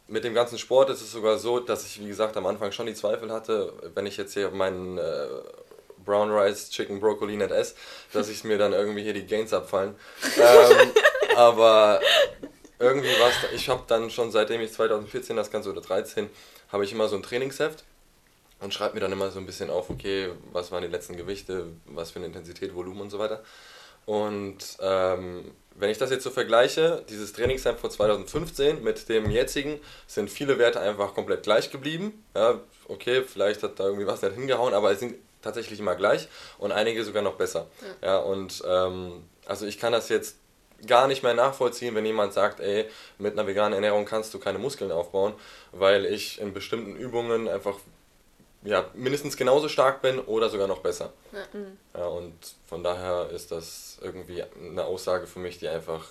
mit dem ganzen Sport ist es sogar so, dass ich, wie gesagt, am Anfang schon die Zweifel hatte, wenn ich jetzt hier meinen äh, Brown Rice, Chicken, Broccoli nicht esse, dass ich mir dann irgendwie hier die Gains abfallen. [LAUGHS] ähm, aber irgendwie war es, ich habe dann schon seitdem ich 2014 das Ganze oder 13, habe ich immer so ein Trainingsheft und schreibe mir dann immer so ein bisschen auf, okay, was waren die letzten Gewichte, was für eine Intensität, Volumen und so weiter. Und ähm, wenn ich das jetzt so vergleiche, dieses Trainingscamp vor 2015 mit dem jetzigen, sind viele Werte einfach komplett gleich geblieben. Ja, okay, vielleicht hat da irgendwie was nicht hingehauen, aber es sind tatsächlich immer gleich und einige sogar noch besser. Ja, ja und ähm, also ich kann das jetzt gar nicht mehr nachvollziehen, wenn jemand sagt, ey, mit einer veganen Ernährung kannst du keine Muskeln aufbauen, weil ich in bestimmten Übungen einfach ja, mindestens genauso stark bin oder sogar noch besser. Ja. Mhm. ja. und von daher ist das irgendwie eine Aussage für mich, die einfach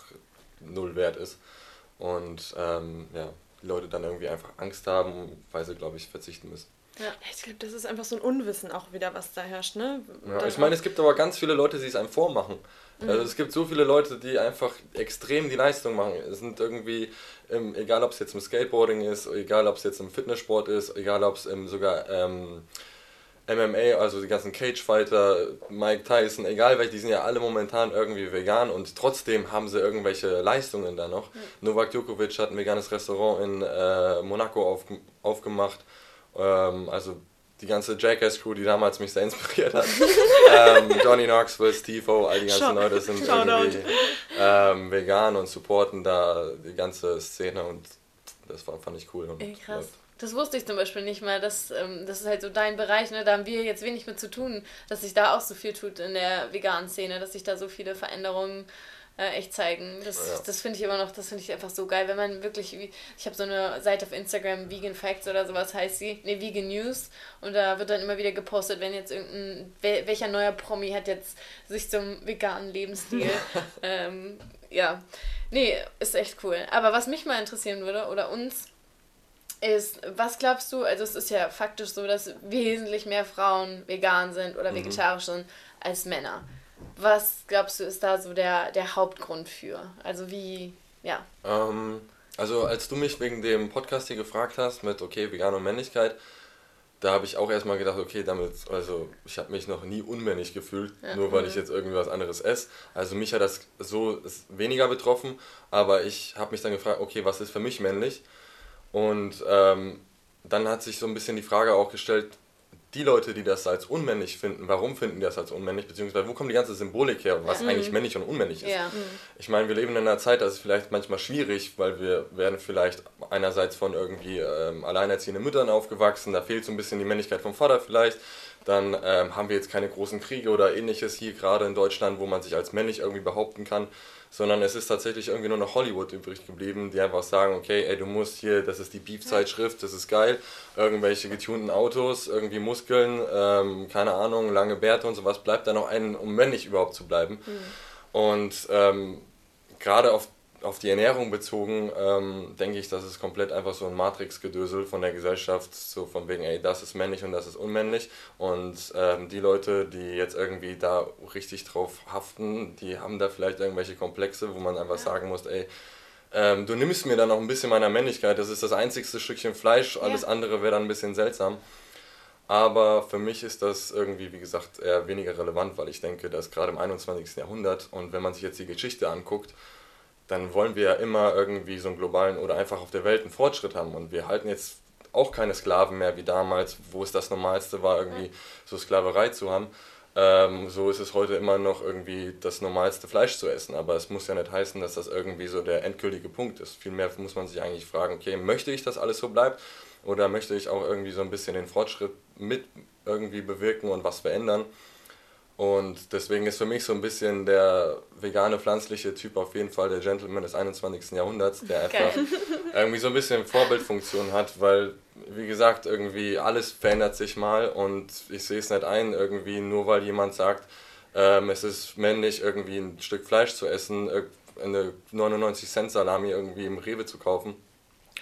null wert ist. Und ähm, ja, die Leute dann irgendwie einfach Angst haben, weil sie, glaube ich, verzichten müssen. Ja, ich glaube, das ist einfach so ein Unwissen auch wieder, was da herrscht, ne? Ja, ich meine, es gibt aber ganz viele Leute, die es einem vormachen. Also es gibt so viele Leute, die einfach extrem die Leistung machen. Es sind irgendwie, ähm, egal ob es jetzt im Skateboarding ist, egal ob es jetzt im Fitnesssport ist, egal ob es ähm, sogar ähm, MMA, also die ganzen Cagefighter, Mike Tyson, egal welche, die sind ja alle momentan irgendwie vegan und trotzdem haben sie irgendwelche Leistungen da noch. Mhm. Novak Djokovic hat ein veganes Restaurant in äh, Monaco auf, aufgemacht. Ähm, also die ganze Jackass-Crew, die damals mich sehr inspiriert hat. [LAUGHS] ähm, Johnny Knoxville, Steve-O, all die ganzen Leute sind irgendwie ähm, vegan und supporten da die ganze Szene und das war, fand ich cool. Ey, krass. Das wusste ich zum Beispiel nicht mal. Das, ähm, das ist halt so dein Bereich, ne? Da haben wir jetzt wenig mit zu tun, dass sich da auch so viel tut in der veganen Szene, dass sich da so viele Veränderungen äh, echt zeigen. Das, ja. das finde ich immer noch, das finde ich einfach so geil, wenn man wirklich, ich habe so eine Seite auf Instagram, Vegan Facts oder sowas heißt sie, ne, Vegan News und da wird dann immer wieder gepostet, wenn jetzt irgendein, welcher neuer Promi hat jetzt sich zum veganen Lebensstil, [LAUGHS] ähm, ja, nee, ist echt cool. Aber was mich mal interessieren würde, oder uns, ist, was glaubst du, also es ist ja faktisch so, dass wesentlich mehr Frauen vegan sind oder mhm. vegetarisch sind als Männer. Was glaubst du, ist da so der, der Hauptgrund für? Also wie, ja. Ähm, also als du mich wegen dem Podcast hier gefragt hast mit, okay, vegan und Männlichkeit, da habe ich auch erstmal gedacht, okay, damit, also ich habe mich noch nie unmännlich gefühlt, ja. nur weil ich mhm. jetzt irgendwie was anderes esse. Also mich hat das so weniger betroffen, aber ich habe mich dann gefragt, okay, was ist für mich männlich? Und ähm, dann hat sich so ein bisschen die Frage auch gestellt, die Leute, die das als unmännlich finden, warum finden die das als unmännlich, beziehungsweise wo kommt die ganze Symbolik her, was mhm. eigentlich männlich und unmännlich ist. Ja. Mhm. Ich meine, wir leben in einer Zeit, das ist vielleicht manchmal schwierig, weil wir werden vielleicht einerseits von irgendwie ähm, alleinerziehenden Müttern aufgewachsen, da fehlt so ein bisschen die Männlichkeit vom Vater vielleicht, dann ähm, haben wir jetzt keine großen Kriege oder ähnliches hier gerade in Deutschland, wo man sich als männlich irgendwie behaupten kann sondern es ist tatsächlich irgendwie nur noch Hollywood übrig geblieben, die einfach sagen, okay, ey, du musst hier, das ist die Beef-Zeitschrift, das ist geil, irgendwelche getunten Autos, irgendwie Muskeln, ähm, keine Ahnung, lange Bärte und sowas, bleibt da noch einen, um männlich überhaupt zu bleiben. Mhm. Und ähm, gerade auf auf die Ernährung bezogen, ähm, denke ich, das ist komplett einfach so ein Matrix-Gedösel von der Gesellschaft, so von wegen, ey, das ist männlich und das ist unmännlich. Und ähm, die Leute, die jetzt irgendwie da richtig drauf haften, die haben da vielleicht irgendwelche Komplexe, wo man einfach sagen muss, ey, ähm, du nimmst mir dann noch ein bisschen meiner Männlichkeit, das ist das einzigste Stückchen Fleisch, alles ja. andere wäre dann ein bisschen seltsam. Aber für mich ist das irgendwie, wie gesagt, eher weniger relevant, weil ich denke, dass gerade im 21. Jahrhundert und wenn man sich jetzt die Geschichte anguckt, dann wollen wir ja immer irgendwie so einen globalen oder einfach auf der Welt einen Fortschritt haben. Und wir halten jetzt auch keine Sklaven mehr wie damals, wo es das Normalste war, irgendwie so Sklaverei zu haben. Ähm, so ist es heute immer noch irgendwie das normalste Fleisch zu essen. Aber es muss ja nicht heißen, dass das irgendwie so der endgültige Punkt ist. Vielmehr muss man sich eigentlich fragen, okay, möchte ich, dass alles so bleibt? Oder möchte ich auch irgendwie so ein bisschen den Fortschritt mit irgendwie bewirken und was verändern? Und deswegen ist für mich so ein bisschen der vegane, pflanzliche Typ auf jeden Fall der Gentleman des 21. Jahrhunderts, der einfach irgendwie so ein bisschen Vorbildfunktion hat, weil, wie gesagt, irgendwie alles verändert sich mal und ich sehe es nicht ein, irgendwie nur weil jemand sagt, ähm, es ist männlich, irgendwie ein Stück Fleisch zu essen, eine 99 Cent Salami irgendwie im Rewe zu kaufen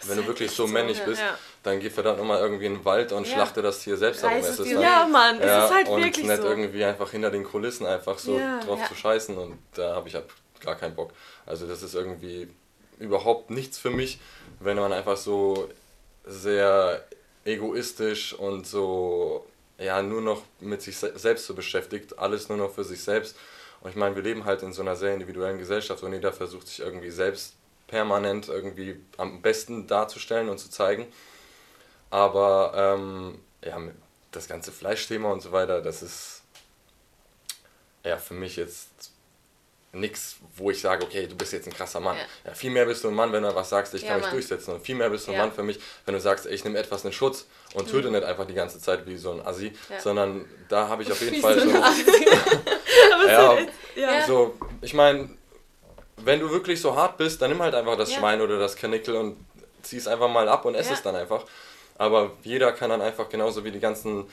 wenn du wirklich so männlich bist, ja. dann geh verdammt nochmal irgendwie in den Wald und ja. schlachte das Tier selbst auf. Es dann, ja, Mann, ja, es ist halt und wirklich nicht so. irgendwie einfach hinter den Kulissen einfach so drauf zu scheißen und da habe ich halt gar keinen Bock. Also das ist irgendwie überhaupt nichts für mich, wenn man einfach so sehr egoistisch und so ja nur noch mit sich selbst so beschäftigt, alles nur noch für sich selbst. Und ich meine, wir leben halt in so einer sehr individuellen Gesellschaft und jeder versucht sich irgendwie selbst permanent irgendwie am besten darzustellen und zu zeigen. Aber ähm, ja, das ganze Fleischthema und so weiter, das ist ja für mich jetzt nichts, wo ich sage, okay, du bist jetzt ein krasser Mann. Ja. ja viel mehr bist du ein Mann, wenn du was sagst, ich ja, kann mich Mann. durchsetzen. Und viel mehr bist du ein ja. Mann für mich, wenn du sagst, ich nehme etwas in Schutz und töte mhm. nicht einfach die ganze Zeit wie so ein Assi, sondern da habe ich auf [LAUGHS] jeden Fall so. [LAUGHS] ja, ja, so, ich meine, wenn du wirklich so hart bist, dann nimm halt einfach das ja. Schwein oder das Kanickel und zieh es einfach mal ab und ess ja. es dann einfach. Aber jeder kann dann einfach genauso wie die ganzen.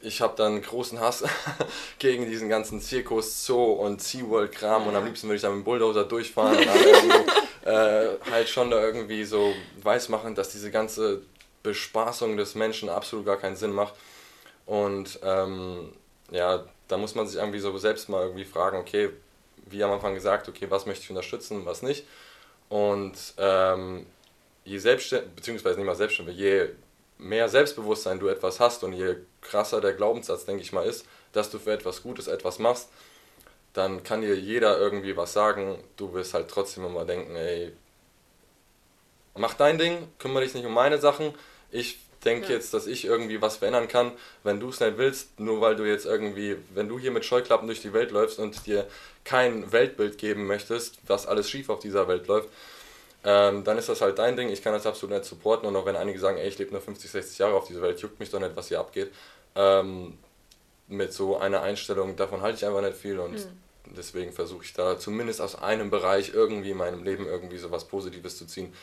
Ich habe dann großen Hass [LAUGHS] gegen diesen ganzen Zirkus, Zoo und SeaWorld-Kram ja. und am liebsten würde ich da mit dem Bulldozer durchfahren und [LAUGHS] äh, halt schon da irgendwie so weiß machen, dass diese ganze Bespaßung des Menschen absolut gar keinen Sinn macht. Und ähm, ja, da muss man sich irgendwie so selbst mal irgendwie fragen, okay, wie am Anfang gesagt, okay, was möchte ich unterstützen, was nicht. Und ähm, je selbstständig, beziehungsweise nicht mal selbstständig, je mehr Selbstbewusstsein du etwas hast und je krasser der Glaubenssatz, denke ich mal, ist, dass du für etwas Gutes etwas machst, dann kann dir jeder irgendwie was sagen. Du wirst halt trotzdem immer denken, ey, mach dein Ding, kümmere dich nicht um meine Sachen. Ich denke ja. jetzt, dass ich irgendwie was verändern kann, wenn du es nicht willst, nur weil du jetzt irgendwie, wenn du hier mit Scheuklappen durch die Welt läufst und dir kein Weltbild geben möchtest, was alles schief auf dieser Welt läuft, ähm, dann ist das halt dein Ding. Ich kann das absolut nicht supporten und auch wenn einige sagen, ey, ich lebe nur 50, 60 Jahre auf dieser Welt, juckt mich doch nicht, was hier abgeht. Ähm, mit so einer Einstellung, davon halte ich einfach nicht viel und mhm. deswegen versuche ich da zumindest aus einem Bereich irgendwie in meinem Leben irgendwie so was Positives zu ziehen.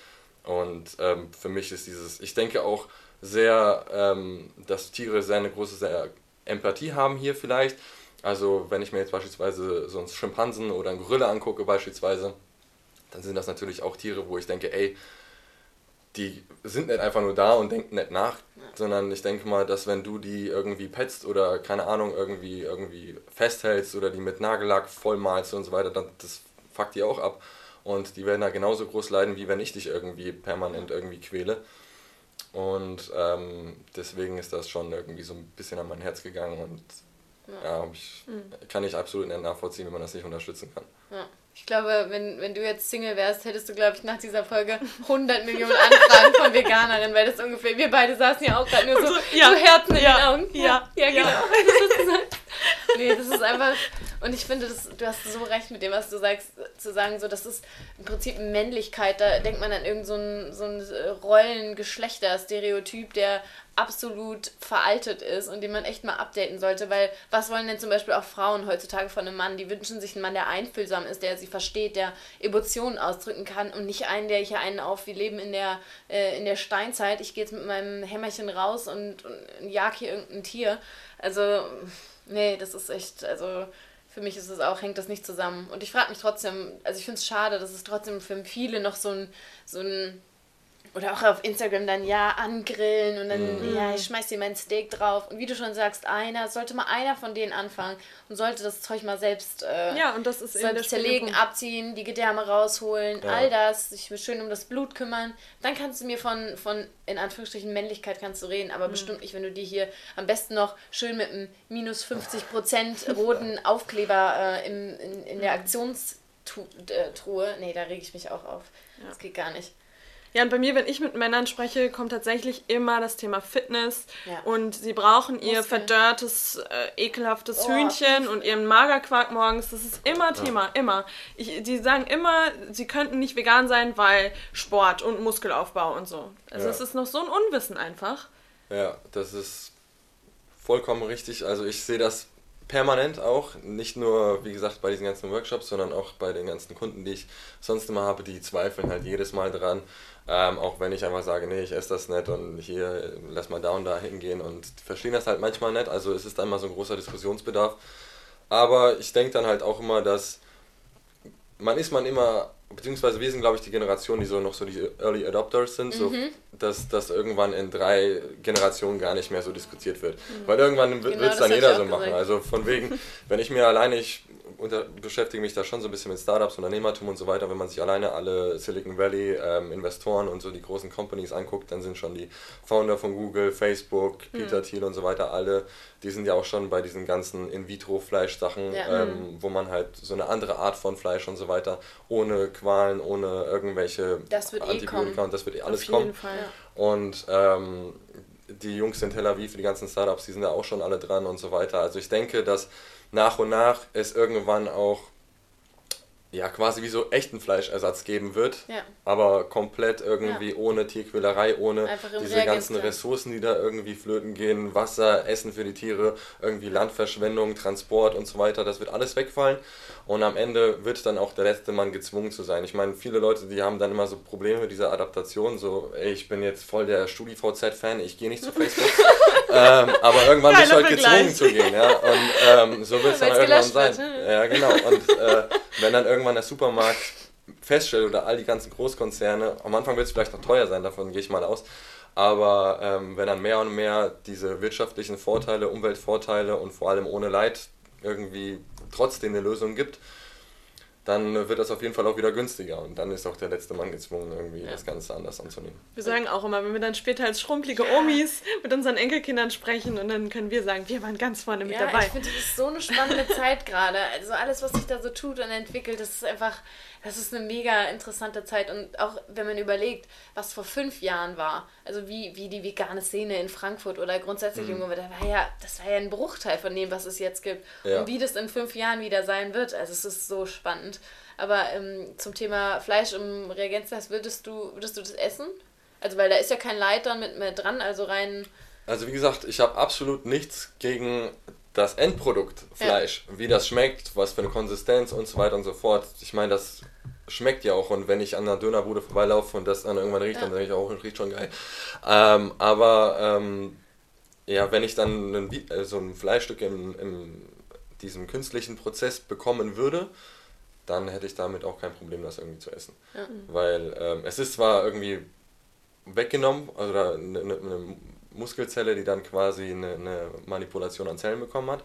Und ähm, für mich ist dieses, ich denke auch, sehr, ähm, dass Tiere sehr eine große sehr Empathie haben hier vielleicht. Also wenn ich mir jetzt beispielsweise so einen Schimpansen oder einen Gorilla angucke beispielsweise, dann sind das natürlich auch Tiere, wo ich denke, ey, die sind nicht einfach nur da und denken nicht nach, sondern ich denke mal, dass wenn du die irgendwie petzt oder keine Ahnung, irgendwie, irgendwie festhältst oder die mit Nagellack vollmalst und so weiter, dann das fuckt die auch ab. Und die werden da genauso groß leiden, wie wenn ich dich irgendwie permanent irgendwie quäle. Und ähm, deswegen ist das schon irgendwie so ein bisschen an mein Herz gegangen und ja, ich, mhm. kann ich absolut nicht nachvollziehen, wenn man das nicht unterstützen kann. Ja. Ich glaube, wenn, wenn du jetzt Single wärst, hättest du, glaube ich, nach dieser Folge 100 Millionen Anfragen von Veganerinnen, weil das ungefähr, wir beide saßen ja auch gerade nur so, so, ja. so Herzen in ja. den Augen. Ja, ja, ja genau. Ja. [LAUGHS] nee, das ist einfach, und ich finde, das, du hast so recht mit dem, was du sagst, zu sagen, so, das ist im Prinzip Männlichkeit. Da denkt man an irgendein so ein, so ein Rollengeschlechter-Stereotyp, der absolut veraltet ist und den man echt mal updaten sollte, weil was wollen denn zum Beispiel auch Frauen heutzutage von einem Mann? Die wünschen sich einen Mann, der einfühlsam ist, der sie versteht, der Emotionen ausdrücken kann und nicht einen, der hier einen auf, wir leben in der, äh, in der Steinzeit, ich gehe jetzt mit meinem Hämmerchen raus und, und jag hier irgendein Tier. Also, nee, das ist echt, also für mich ist es auch, hängt das nicht zusammen. Und ich frage mich trotzdem, also ich finde es schade, dass es trotzdem für viele noch so ein, so ein oder auch auf Instagram dann ja angrillen und dann mhm. ja ich schmeiß dir mein Steak drauf und wie du schon sagst einer sollte mal einer von denen anfangen und sollte das Zeug mal selbst äh, ja und das ist eben zerlegen abziehen die Gedärme rausholen ja. all das sich schön um das Blut kümmern dann kannst du mir von von in Anführungsstrichen Männlichkeit kannst du reden aber mhm. bestimmt nicht wenn du die hier am besten noch schön mit einem minus 50 Prozent [LAUGHS] roten Aufkleber äh, im, in, in der mhm. Aktionstruhe nee da rege ich mich auch auf ja. das geht gar nicht ja, und bei mir, wenn ich mit Männern spreche, kommt tatsächlich immer das Thema Fitness. Ja. Und sie brauchen ihr verdörrtes, äh, ekelhaftes oh. Hühnchen und ihren Magerquark morgens. Das ist immer Thema, immer. Ich, die sagen immer, sie könnten nicht vegan sein, weil Sport und Muskelaufbau und so. Also es ist noch so ein Unwissen einfach. Ja, das ist vollkommen richtig. Also ich sehe das permanent auch, nicht nur, wie gesagt, bei diesen ganzen Workshops, sondern auch bei den ganzen Kunden, die ich sonst immer habe, die zweifeln halt jedes Mal dran, ähm, auch wenn ich einfach sage, nee, ich esse das nicht und hier, lass mal da und da hingehen und verstehen das halt manchmal nicht, also es ist dann mal so ein großer Diskussionsbedarf. Aber ich denke dann halt auch immer, dass man ist man immer beziehungsweise wir sind, glaube ich, die Generation, die so noch so die Early Adopters sind, mhm. so, dass das irgendwann in drei Generationen gar nicht mehr so diskutiert wird. Mhm. Weil irgendwann wird es genau, dann jeder so machen. Gesagt. Also von wegen, [LAUGHS] wenn ich mir alleine, ich unter, beschäftige mich da schon so ein bisschen mit Startups, Unternehmertum und so weiter, wenn man sich alleine alle Silicon Valley ähm, Investoren und so die großen Companies anguckt, dann sind schon die Founder von Google, Facebook, mhm. Peter Thiel und so weiter alle die sind ja auch schon bei diesen ganzen In-vitro-Fleisch-Sachen, ja. ähm, wo man halt so eine andere Art von Fleisch und so weiter, ohne Qualen, ohne irgendwelche das wird eh Antibiotika eh und das wird eh alles kommen. Fall, ja. Und ähm, die Jungs in Tel Aviv, die ganzen Startups, die sind da auch schon alle dran und so weiter. Also ich denke, dass nach und nach es irgendwann auch ja, quasi wie so echten Fleischersatz geben wird, ja. aber komplett irgendwie ja. ohne Tierquälerei, ohne diese ganzen Ressourcen, die da irgendwie flöten gehen, Wasser, Essen für die Tiere, irgendwie Landverschwendung, Transport und so weiter, das wird alles wegfallen und am Ende wird dann auch der letzte Mann gezwungen zu sein. Ich meine, viele Leute, die haben dann immer so Probleme mit dieser Adaptation, so, ey, ich bin jetzt voll der StudiVZ-Fan, ich gehe nicht zu [LAUGHS] Facebook, ähm, aber irgendwann bist du halt gezwungen zu gehen, ja, und ähm, so wird es dann irgendwann sein. Wird, ja, genau, und äh, wenn dann irgendwann der Supermarkt feststellt oder all die ganzen Großkonzerne, am Anfang wird es vielleicht noch teuer sein, davon gehe ich mal aus, aber ähm, wenn dann mehr und mehr diese wirtschaftlichen Vorteile, Umweltvorteile und vor allem ohne Leid irgendwie trotzdem eine Lösung gibt, dann wird das auf jeden Fall auch wieder günstiger und dann ist auch der letzte Mann gezwungen, irgendwie ja. das Ganze anders anzunehmen. Wir sagen auch immer, wenn wir dann später als schrumpelige ja. Omis mit unseren Enkelkindern sprechen und dann können wir sagen, wir waren ganz vorne mit ja, dabei. Ich finde, das ist so eine spannende Zeit gerade. Also alles, was sich da so tut und entwickelt, das ist einfach, das ist eine mega interessante Zeit und auch wenn man überlegt, was vor fünf Jahren war, also wie, wie die vegane Szene in Frankfurt oder grundsätzlich mhm. irgendwo, da war ja, das war ja ein Bruchteil von dem, was es jetzt gibt und wie das in fünf Jahren wieder sein wird. Also es ist so spannend spannend. Aber ähm, zum Thema Fleisch im Reagenzglas, würdest du, würdest du das essen? Also, weil da ist ja kein Leiter mit mehr dran, also rein. Also, wie gesagt, ich habe absolut nichts gegen das Endprodukt Fleisch. Ja. Wie das schmeckt, was für eine Konsistenz und so weiter und so fort. Ich meine, das schmeckt ja auch. Und wenn ich an einer Dönerbude vorbeilaufe und das dann irgendwann riecht, ja. dann denke ich auch, es riecht schon geil. Ähm, aber ähm, ja, wenn ich dann ein, äh, so ein Fleischstück in, in diesem künstlichen Prozess bekommen würde, dann hätte ich damit auch kein Problem, das irgendwie zu essen. Ja. Weil ähm, es ist zwar irgendwie weggenommen, oder eine, eine Muskelzelle, die dann quasi eine, eine, Manipulation an Zellen bekommen hat.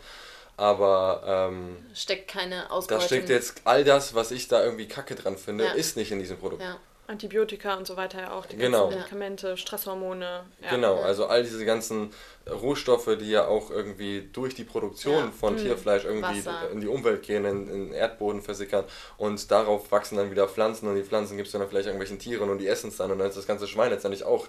Aber ähm, steckt keine Ausbeutung. Da steckt jetzt all das, was ich da irgendwie kacke dran finde, ja. ist nicht in diesem Produkt. Ja. Antibiotika und so weiter ja auch, die genau. ganzen Medikamente, Stresshormone. Ja. Genau, also all diese ganzen Rohstoffe, die ja auch irgendwie durch die Produktion ja. von mhm. Tierfleisch irgendwie Wasser. in die Umwelt gehen, in, in Erdboden versickern und darauf wachsen dann wieder Pflanzen und die Pflanzen gibt es dann vielleicht irgendwelchen Tieren und die essen es dann und dann ist das ganze Schwein letztendlich auch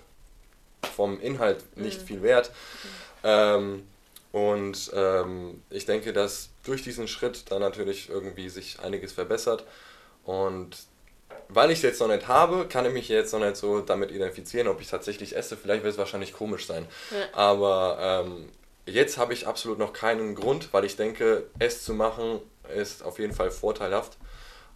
vom Inhalt nicht mhm. viel wert. Mhm. Ähm, und ähm, ich denke, dass durch diesen Schritt dann natürlich irgendwie sich einiges verbessert und weil ich es jetzt noch nicht habe, kann ich mich jetzt noch nicht so damit identifizieren, ob ich tatsächlich esse. Vielleicht wird es wahrscheinlich komisch sein. Ja. Aber ähm, jetzt habe ich absolut noch keinen Grund, weil ich denke, es zu machen ist auf jeden Fall vorteilhaft.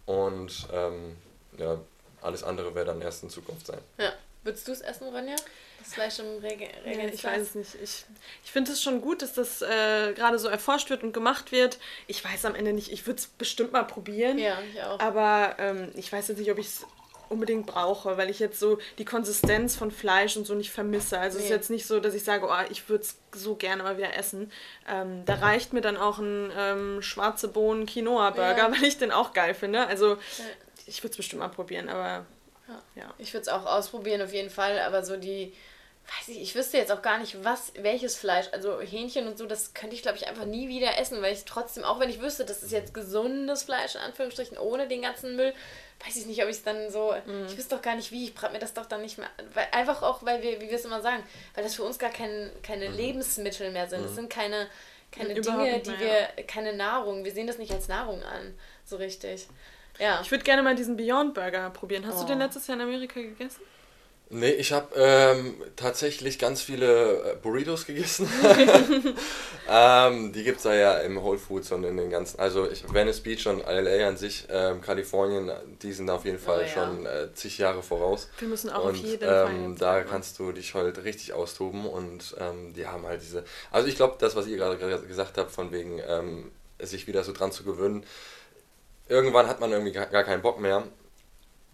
Und ähm, ja, alles andere wäre dann erst in Zukunft sein. Ja. Würdest du es essen, Ronja? Das Fleisch im Regen? Ja, ich weiß es nicht. Ich, ich finde es schon gut, dass das äh, gerade so erforscht wird und gemacht wird. Ich weiß am Ende nicht, ich würde es bestimmt mal probieren. Ja, ich auch. Aber ähm, ich weiß jetzt nicht, ob ich es unbedingt brauche, weil ich jetzt so die Konsistenz von Fleisch und so nicht vermisse. Also nee. es ist jetzt nicht so, dass ich sage, oh, ich würde es so gerne mal wieder essen. Ähm, da reicht mir dann auch ein ähm, schwarze Bohnen Quinoa-Burger, ja. [LAUGHS] weil ich den auch geil finde. Also ich würde es bestimmt mal probieren, aber ja. Ich würde es auch ausprobieren, auf jeden Fall, aber so die, weiß ich, ich wüsste jetzt auch gar nicht, was, welches Fleisch, also Hähnchen und so, das könnte ich, glaube ich, einfach nie wieder essen, weil ich trotzdem, auch wenn ich wüsste, das ist jetzt gesundes Fleisch, in Anführungsstrichen, ohne den ganzen Müll, weiß ich nicht, ob ich es dann so, mhm. ich wüsste doch gar nicht wie, ich brate mir das doch dann nicht mehr, weil, einfach auch, weil wir, wie wir es immer sagen, weil das für uns gar kein, keine mhm. Lebensmittel mehr sind, es mhm. sind keine, keine Dinge, die wir, keine Nahrung, wir sehen das nicht als Nahrung an, so richtig. Ja. Ich würde gerne mal diesen Beyond Burger probieren. Hast oh. du den letztes Jahr in Amerika gegessen? Nee, ich habe ähm, tatsächlich ganz viele äh, Burritos gegessen. [LAUGHS] [LAUGHS] ähm, die gibt es da ja im Whole Foods und in den ganzen. Also ich, Venice Beach und LA an sich, ähm, Kalifornien, die sind auf jeden Fall oh, ja. schon äh, zig Jahre voraus. Wir müssen auch und, auf jeden ähm, Fall. Da kannst du dich halt richtig austoben und ähm, die haben halt diese. Also ich glaube, das, was ihr gerade gesagt habt, von wegen ähm, sich wieder so dran zu gewöhnen, irgendwann hat man irgendwie gar keinen Bock mehr.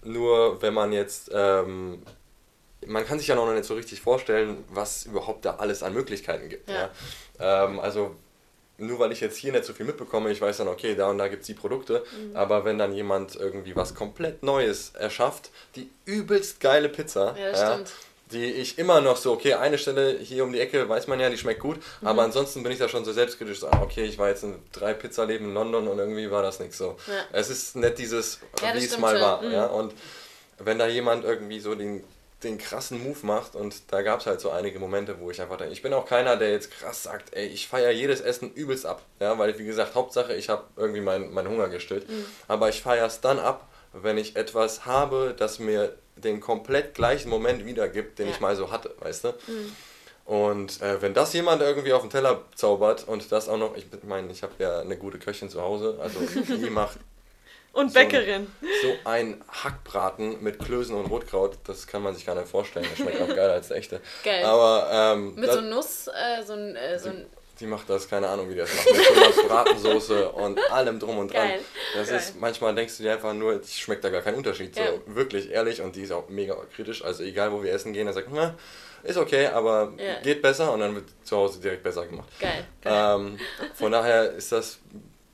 Nur wenn man jetzt, ähm, man kann sich ja noch nicht so richtig vorstellen, was überhaupt da alles an Möglichkeiten gibt. Ja. ja? Ähm, also nur weil ich jetzt hier nicht so viel mitbekomme, ich weiß dann, okay, da und da gibt es die Produkte, mhm. aber wenn dann jemand irgendwie was komplett Neues erschafft, die übelst geile Pizza, ja, ja die ich immer noch so, okay, eine Stelle hier um die Ecke, weiß man ja, die schmeckt gut, mhm. aber ansonsten bin ich da schon so selbstkritisch, so, ah, okay, ich war jetzt in drei Pizzaläden in London und irgendwie war das nichts so. Ja. Es ist nicht dieses, ja, wie es mal schon. war. Mhm. Ja? Und wenn da jemand irgendwie so den, den krassen Move macht und da gab es halt so einige Momente, wo ich einfach denke, ich bin auch keiner, der jetzt krass sagt, ey, ich feiere jedes Essen übelst ab, ja, weil wie gesagt, Hauptsache, ich habe irgendwie meinen mein Hunger gestillt, mhm. aber ich feiere es dann ab, wenn ich etwas habe, das mir den komplett gleichen Moment wiedergibt, den ja. ich mal so hatte, weißt du? Mhm. Und äh, wenn das jemand irgendwie auf den Teller zaubert und das auch noch, ich meine, ich habe ja eine gute Köchin zu Hause, also die [LAUGHS] macht. und Bäckerin. So, so ein Hackbraten mit Klößen und Rotkraut, das kann man sich gar nicht vorstellen. Das schmeckt auch [LAUGHS] geiler als der echte. Geil. Aber, ähm, mit so Nuss, äh, so ein. Äh, so ein die macht das, keine Ahnung, wie die das macht. Mit Bratensoße [LAUGHS] und allem drum und dran. Geil. Das Geil. ist, manchmal denkst du dir einfach nur, es schmeckt da gar kein Unterschied. Ja. So, wirklich ehrlich. Und die ist auch mega kritisch. Also egal, wo wir essen gehen, er sagt, na, ist okay, aber ja. geht besser. Und dann wird zu Hause direkt besser gemacht. Geil. Ähm, von daher ist das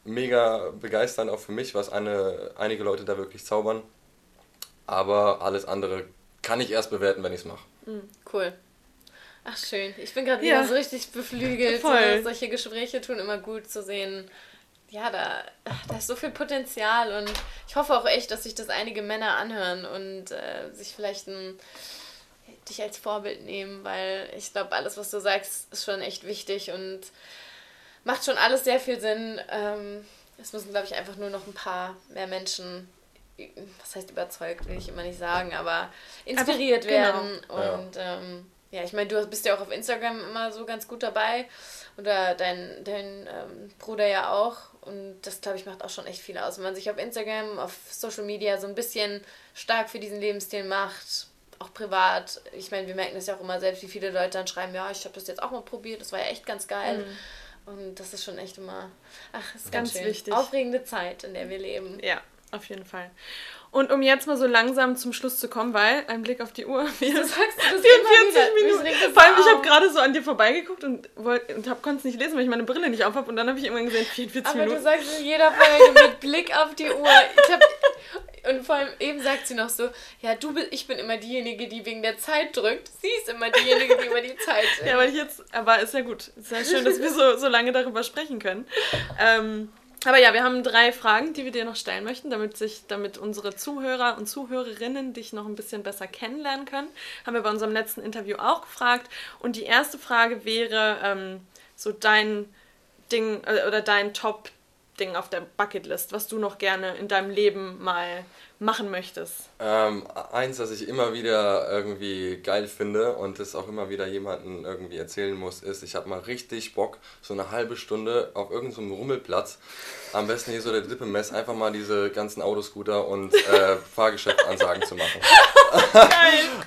mega begeisternd auch für mich, was eine, einige Leute da wirklich zaubern. Aber alles andere kann ich erst bewerten, wenn ich es mache. Mhm, cool. Ach schön. Ich bin gerade ja. wieder so richtig beflügelt. Voll. solche Gespräche tun immer gut zu sehen. Ja, da, da ist so viel Potenzial und ich hoffe auch echt, dass sich das einige Männer anhören und äh, sich vielleicht ein, dich als Vorbild nehmen, weil ich glaube, alles, was du sagst, ist schon echt wichtig und macht schon alles sehr viel Sinn. Ähm, es müssen, glaube ich, einfach nur noch ein paar mehr Menschen was heißt überzeugt, will ich immer nicht sagen, aber inspiriert aber, genau. werden. Und ja. ähm, ja, ich meine, du bist ja auch auf Instagram immer so ganz gut dabei. Oder dein, dein ähm, Bruder ja auch. Und das, glaube ich, macht auch schon echt viel aus. Wenn man sich auf Instagram, auf Social Media so ein bisschen stark für diesen Lebensstil macht, auch privat. Ich meine, wir merken das ja auch immer selbst, wie viele Leute dann schreiben, ja, ich habe das jetzt auch mal probiert, das war ja echt ganz geil. Mhm. Und das ist schon echt immer, ach, ist ganz, ganz wichtig. Aufregende Zeit, in der wir leben. Ja, auf jeden Fall. Und um jetzt mal so langsam zum Schluss zu kommen, weil ein Blick auf die Uhr, [LAUGHS] wir Du sagst du das 44 immer wieder. Minuten. Vor allem, ich habe gerade so an dir vorbeigeguckt und, wollt, und konnte es nicht lesen, weil ich meine Brille nicht auf habe. Und dann habe ich irgendwann gesehen, 44 Aber Minuten. du sagst in jeder Folge mit [LAUGHS] Blick auf die Uhr. Hab, und vor allem eben sagt sie noch so, ja, du bist, ich bin immer diejenige, die wegen der Zeit drückt. Sie ist immer diejenige, die über die Zeit. Ja, weil ich jetzt, aber ist ja gut. Ist ja schön, dass wir so, so lange darüber sprechen können. Ähm, aber ja, wir haben drei Fragen, die wir dir noch stellen möchten, damit sich, damit unsere Zuhörer und Zuhörerinnen dich noch ein bisschen besser kennenlernen können. Haben wir bei unserem letzten Interview auch gefragt. Und die erste Frage wäre ähm, so dein Ding äh, oder dein Top-Ding auf der Bucketlist, was du noch gerne in deinem Leben mal machen möchtest. Ähm, eins, das ich immer wieder irgendwie geil finde und das auch immer wieder jemandem irgendwie erzählen muss, ist, ich habe mal richtig Bock, so eine halbe Stunde auf irgendeinem Rummelplatz, am besten hier so der Dippemess, einfach mal diese ganzen Autoscooter und äh, [LAUGHS] Fahrgeschäftsansagen zu machen. [LAUGHS]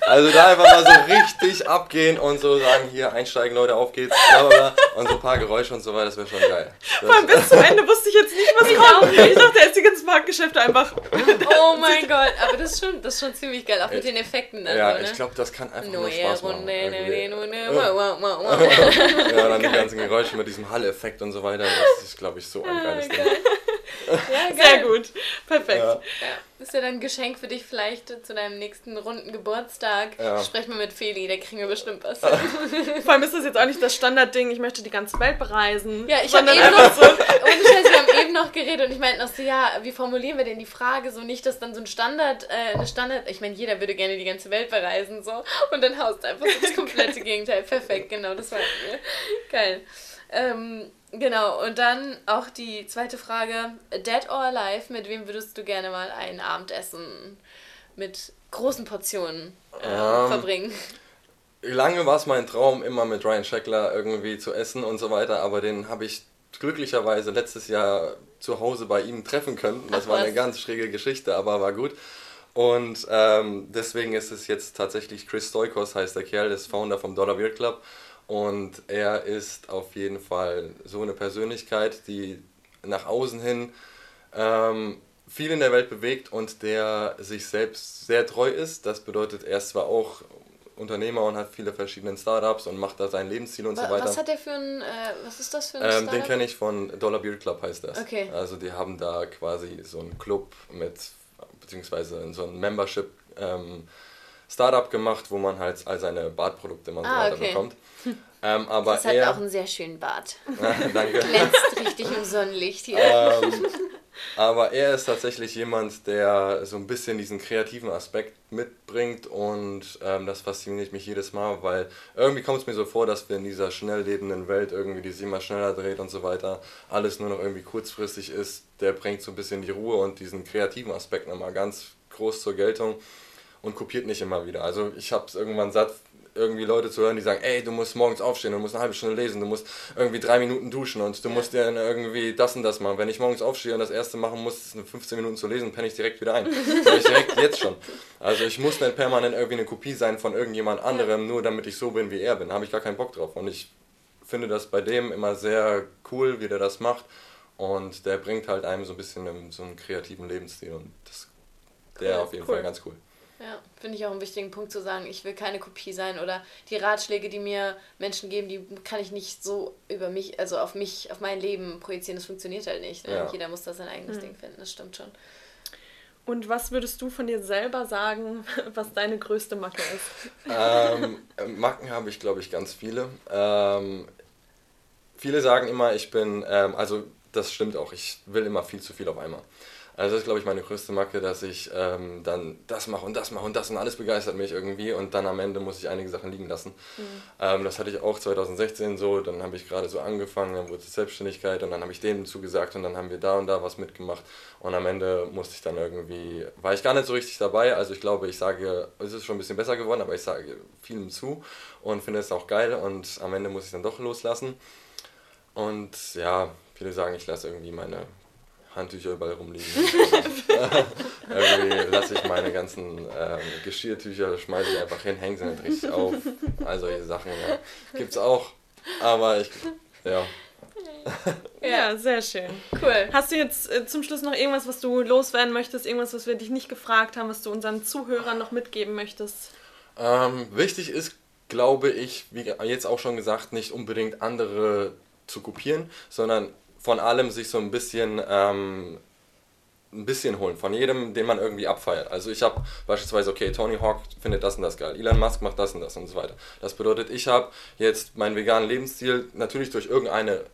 Also da einfach mal so richtig abgehen und so sagen, hier einsteigen, Leute, auf geht's, bla bla bla, und so ein paar Geräusche und so weiter, das wäre schon geil. Vor allem Das, bis zum Ende wusste ich jetzt nicht, was [LAUGHS] kommt. Ich dachte, erst die ganzen Marktgeschäfte einfach. Oh mein Gott, aber das ist schon, das ist schon ziemlich geil, auch mit den Effekten dann ja, so, ne? ich glaube, das kann einfach nur Spaß machen. Ja, dann die ganzen Geräusche mit diesem Hall-Effekt und so weiter. Das ist, glaube ich, so ein geiles Ding. [LAUGHS] Ja. Sehr gut. Perfekt. Ja. Ja, ist ja dann ein Geschenk für dich vielleicht zu deinem nächsten runden Geburtstag. Ja. Sprech mal mit Feli, der kriegen wir bestimmt was. [LAUGHS] Vor allem ist das jetzt auch nicht das Standardding, ich möchte die ganze Welt bereisen. Ja, ich habe eben noch, [LAUGHS] ohne Scheiß, wir haben eben noch geredet und ich meinte noch so, ja, wie formulieren wir denn die Frage so nicht, dass dann so ein Standard, äh, eine Standard, ich meine, jeder würde gerne die ganze Welt bereisen so und dann haust einfach so das komplette Gegenteil. Perfekt, genau, das war mir. Geil. Ähm, genau, und dann auch die zweite Frage, Dead or Alive, mit wem würdest du gerne mal ein Abendessen mit großen Portionen äh, Ähm, verbringen? Lange war es mein Traum, immer mit Ryan Scheckler irgendwie zu essen und so weiter, aber den habe ich glücklicherweise letztes Jahr zu Hause bei ihm treffen können. Das Ach, war eine ganz schräge Geschichte, aber war gut. Und ähm, deswegen ist es jetzt tatsächlich Chris Stoikos, heißt der Kerl, ist Founder vom Dollar Beer Club. Und er ist auf jeden Fall so eine Persönlichkeit, die nach außen hin ähm, viel in der Welt bewegt und der sich selbst sehr treu ist. Das bedeutet, er ist zwar auch Unternehmer und hat viele verschiedene Startups und macht da sein Lebensziel und so Wa- weiter. Was hat der für ein, äh, was ist das für ein Ähm, den Startup? kenne ich von Dollar Beer Club heißt das. Okay. Also die haben da quasi so einen Club mit, beziehungsweise so ein Membership ähm, Startup gemacht, wo man halt all seine Badprodukte und so Ah, weiter okay. bekommt. [LAUGHS] Ähm, aber Das hat er, auch einen sehr schönen Bart. [LAUGHS] danke. Glänzt richtig im Sonnenlicht hier. ähm, [LAUGHS] aber er ist tatsächlich jemand, der so ein bisschen diesen kreativen Aspekt mitbringt und ähm, das fasziniert mich jedes Mal, weil irgendwie kommt es mir so vor, dass wir in dieser schnell lebenden Welt irgendwie, die sich immer schneller dreht und so weiter, alles nur noch irgendwie kurzfristig ist. Der bringt so ein bisschen die Ruhe und diesen kreativen Aspekt nochmal ganz groß zur Geltung und kopiert nicht immer wieder. Also ich habe es irgendwann satt, irgendwie Leute zu hören, die sagen, ey, du musst morgens aufstehen, du musst eine halbe Stunde lesen, du musst irgendwie drei Minuten duschen und du musst dir dann irgendwie das und das machen. Wenn ich morgens aufstehe und das erste machen muss, ist 15 Minuten zu lesen, penne ich direkt wieder ein. [LAUGHS] Sag ich direkt jetzt schon. Also ich muss nicht permanent irgendwie eine Kopie sein von irgendjemand anderem, nur damit ich so bin, wie er bin. Da habe ich gar keinen Bock drauf. Und ich finde das bei dem immer sehr cool, wie der das macht. Und der bringt halt einem so ein bisschen so einen kreativen Lebensstil. Und das der Cool, auf jeden cool. Fall ganz cool. Ja, finde ich auch einen wichtigen Punkt zu sagen, ich will keine Kopie sein oder die Ratschläge, die mir Menschen geben, die kann ich nicht so über mich, also auf mich, auf mein Leben projizieren. Das funktioniert halt nicht. Ne? Ja. Jeder muss da sein eigenes Ding finden, das stimmt schon. Und was würdest du von dir selber sagen, [LAUGHS] was deine größte Macke ist? ähm, Macken habe ich, glaube ich, ganz viele. Ähm, viele sagen immer, ich bin, ähm, also das stimmt auch, ich will immer viel zu viel auf einmal. Also das ist, glaube ich, meine größte Macke, dass ich ähm, dann das mache und das mache und das und alles begeistert mich irgendwie und dann am Ende muss ich einige Sachen liegen lassen. Ähm, das hatte ich auch 2016 so, dann habe ich gerade so angefangen, dann wurde es Selbstständigkeit und dann habe ich denen zugesagt und dann haben wir da und da was mitgemacht und am Ende musste ich dann irgendwie, war ich gar nicht so richtig dabei, also ich glaube, ich sage, es ist schon ein bisschen besser geworden, aber ich sage vielem zu und finde es auch geil und am Ende muss ich dann doch loslassen. Und ja, viele sagen, ich lasse irgendwie meine Handtücher überall rumliegen. [LAUGHS] irgendwie lasse ich meine ganzen ähm, Geschirrtücher, schmeiße ich einfach hin, hänge sie nicht richtig auf. All solche Sachen ja. gibt es auch. Aber ich, ja, Ja, sehr schön. Cool. Hast du jetzt äh, zum Schluss noch irgendwas, was du loswerden möchtest? Irgendwas, was wir dich nicht gefragt haben, was du unseren Zuhörern noch mitgeben möchtest? Ähm, wichtig ist, glaube ich, wie jetzt auch schon gesagt, nicht unbedingt andere zu kopieren, sondern von allem sich so ein bisschen ähm, ein bisschen holen von jedem, den man irgendwie abfeiert. Also ich habe beispielsweise, okay, Tony Hawk findet das und das geil, Elon Musk macht das und das und so weiter. Das bedeutet, ich habe jetzt meinen veganen Lebensstil natürlich durch irgendeine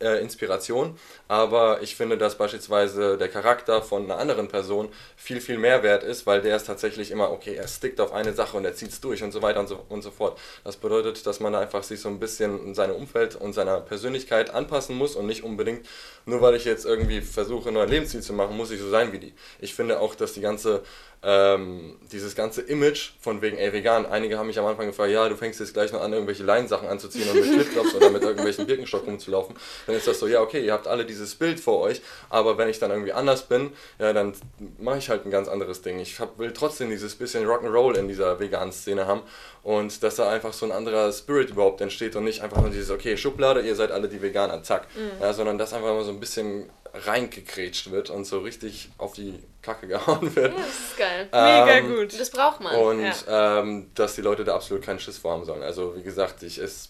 äh, Inspiration, aber ich finde, dass beispielsweise der Charakter von einer anderen Person viel, viel mehr wert ist, weil der ist tatsächlich immer, okay, er stickt auf eine Sache und er zieht es durch und so weiter und so, und so fort. Das bedeutet, dass man einfach sich so ein bisschen in seinem Umfeld und seiner Persönlichkeit anpassen muss und nicht unbedingt, nur weil ich jetzt irgendwie versuche, einen neuen Lebensstil zu machen, muss ich so sein wie die. Ich finde auch, dass die ganze ähm, dieses ganze Image von wegen, ey, vegan. Einige haben mich am Anfang gefragt, ja, du fängst jetzt gleich noch an, irgendwelche Leinsachen anzuziehen und mit [LAUGHS] Flipflops oder mit irgendwelchen Birkenstock rumzulaufen. Dann ist das so, ja, okay, ihr habt alle dieses Bild vor euch, aber wenn ich dann irgendwie anders bin, ja, dann mache ich halt ein ganz anderes Ding. Ich hab, will trotzdem dieses bisschen Rock'n'Roll in dieser veganen Szene haben und dass da einfach so ein anderer Spirit überhaupt entsteht und nicht einfach nur dieses, okay, Schublade, ihr seid alle die Veganer, zack. Mhm. Ja, sondern dass einfach mal so ein bisschen reingekrätscht wird und so richtig auf die Kacke [LAUGHS] gehauen wird. Ja, das ist geil. Ähm, Mega gut. Das braucht man. Und ja. ähm, dass die Leute da absolut keinen Schiss vor haben sollen. Also wie gesagt, ich esse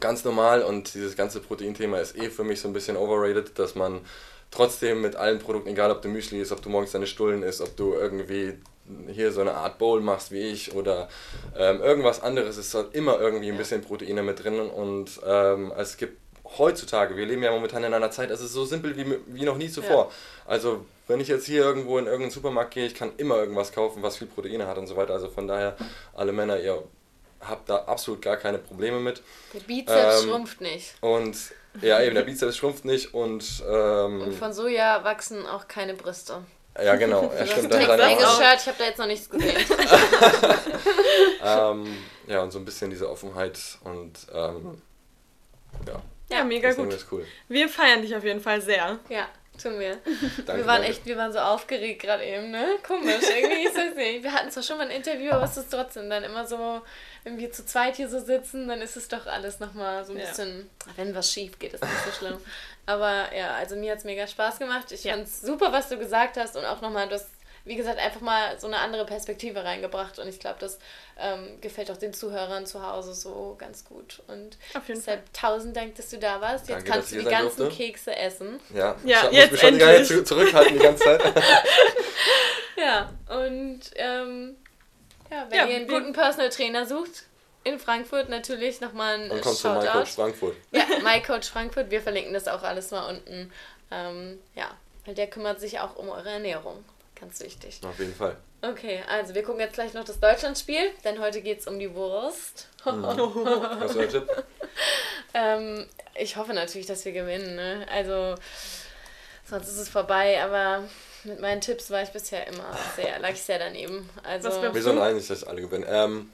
ganz normal und dieses ganze Proteinthema ist eh für mich so ein bisschen overrated, dass man trotzdem mit allen Produkten, egal ob du Müsli isst, ob du morgens deine Stullen isst, ob du irgendwie hier so eine Art Bowl machst wie ich oder ähm, irgendwas anderes, ist halt immer irgendwie ein bisschen Proteine mit drin und ähm, es gibt heutzutage, wir leben ja momentan in einer Zeit, es ist so simpel wie, wie noch nie zuvor. Ja. Also wenn ich jetzt hier irgendwo in irgendeinen Supermarkt gehe, ich kann immer irgendwas kaufen, was viel Proteine hat und so weiter. Also von daher, alle Männer, ihr habt da absolut gar keine Probleme mit. Der Bizeps ähm, schrumpft nicht. Und ja, eben, der Bizeps schrumpft nicht und. Ähm, und von Soja wachsen auch keine Brüste. Ja, genau. Ja, stimmt. Das ist ein Shirt, ich habe da jetzt noch nichts gesehen. [LAUGHS] [LAUGHS] ähm, ja, und so ein bisschen diese Offenheit und ähm, ja. Ja, mega gut. Cool. Wir feiern dich auf jeden Fall sehr. Ja. Tun wir. [LAUGHS] Danke, wir waren danke. echt, wir waren so aufgeregt gerade eben, ne? Komisch, irgendwie ist das nicht. Wir hatten zwar schon mal ein Interview, aber es ist trotzdem dann immer so, wenn wir zu zweit hier so sitzen, dann ist es doch alles nochmal so ein ja. bisschen, wenn was schief geht, ist nicht so schlimm. Aber ja, also mir hat es mega Spaß gemacht. Ich ja. fand es super, was du gesagt hast und auch nochmal, du hast wie gesagt, einfach mal so eine andere Perspektive reingebracht. Und ich glaube, das ähm, gefällt auch den Zuhörern zu Hause so ganz gut. Und Auf jeden deshalb Fall. tausend Dank, dass du da warst. Jetzt Danke, kannst du die ganzen durfte. Kekse essen. Ja, ja ich jetzt muss mich schon endlich. die zurückhalten die ganze Zeit. [LAUGHS] ja, und ähm, ja, wenn ja, ihr einen guten Personal Trainer sucht, in Frankfurt natürlich nochmal ein Und kommt zu MyCoach Frankfurt. Ja, MyCoach Frankfurt. Wir verlinken das auch alles mal unten. Ähm, ja, weil der kümmert sich auch um eure Ernährung. Ganz wichtig. Auf jeden Fall. Okay, also wir gucken jetzt gleich noch das Deutschlandspiel, denn heute geht es um die Wurst. Mhm. Tipp? [LAUGHS] ähm, ich hoffe natürlich, dass wir gewinnen. Ne? Also sonst ist es vorbei, aber mit meinen Tipps war ich bisher immer sehr, lag ich sehr daneben. Also, wir sollen eigentlich, dass alle gewinnen. Ähm,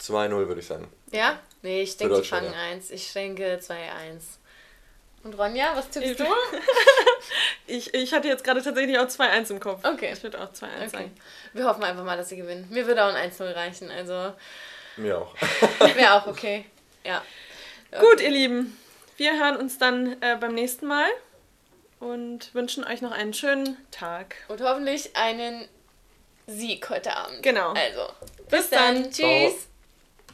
2-0 würde ich sagen. Ja? Nee, ich denke, die fangen ja. 1. Ich denke 2-1. Und Ronja, was tippst du? [LAUGHS] ich, ich hatte jetzt gerade tatsächlich auch 2-1 im Kopf. Okay. Ich würde auch 2-1 okay. sagen. Wir hoffen einfach mal, dass sie gewinnen. Mir würde auch ein 1-0 reichen. Also. Mir auch. [LAUGHS] Mir auch, okay. Ja. Okay. Gut, ihr Lieben. Wir hören uns dann äh, beim nächsten Mal und wünschen euch noch einen schönen Tag. Und hoffentlich einen Sieg heute Abend. Genau. Also, bis, bis dann. dann. Tschüss. Ciao.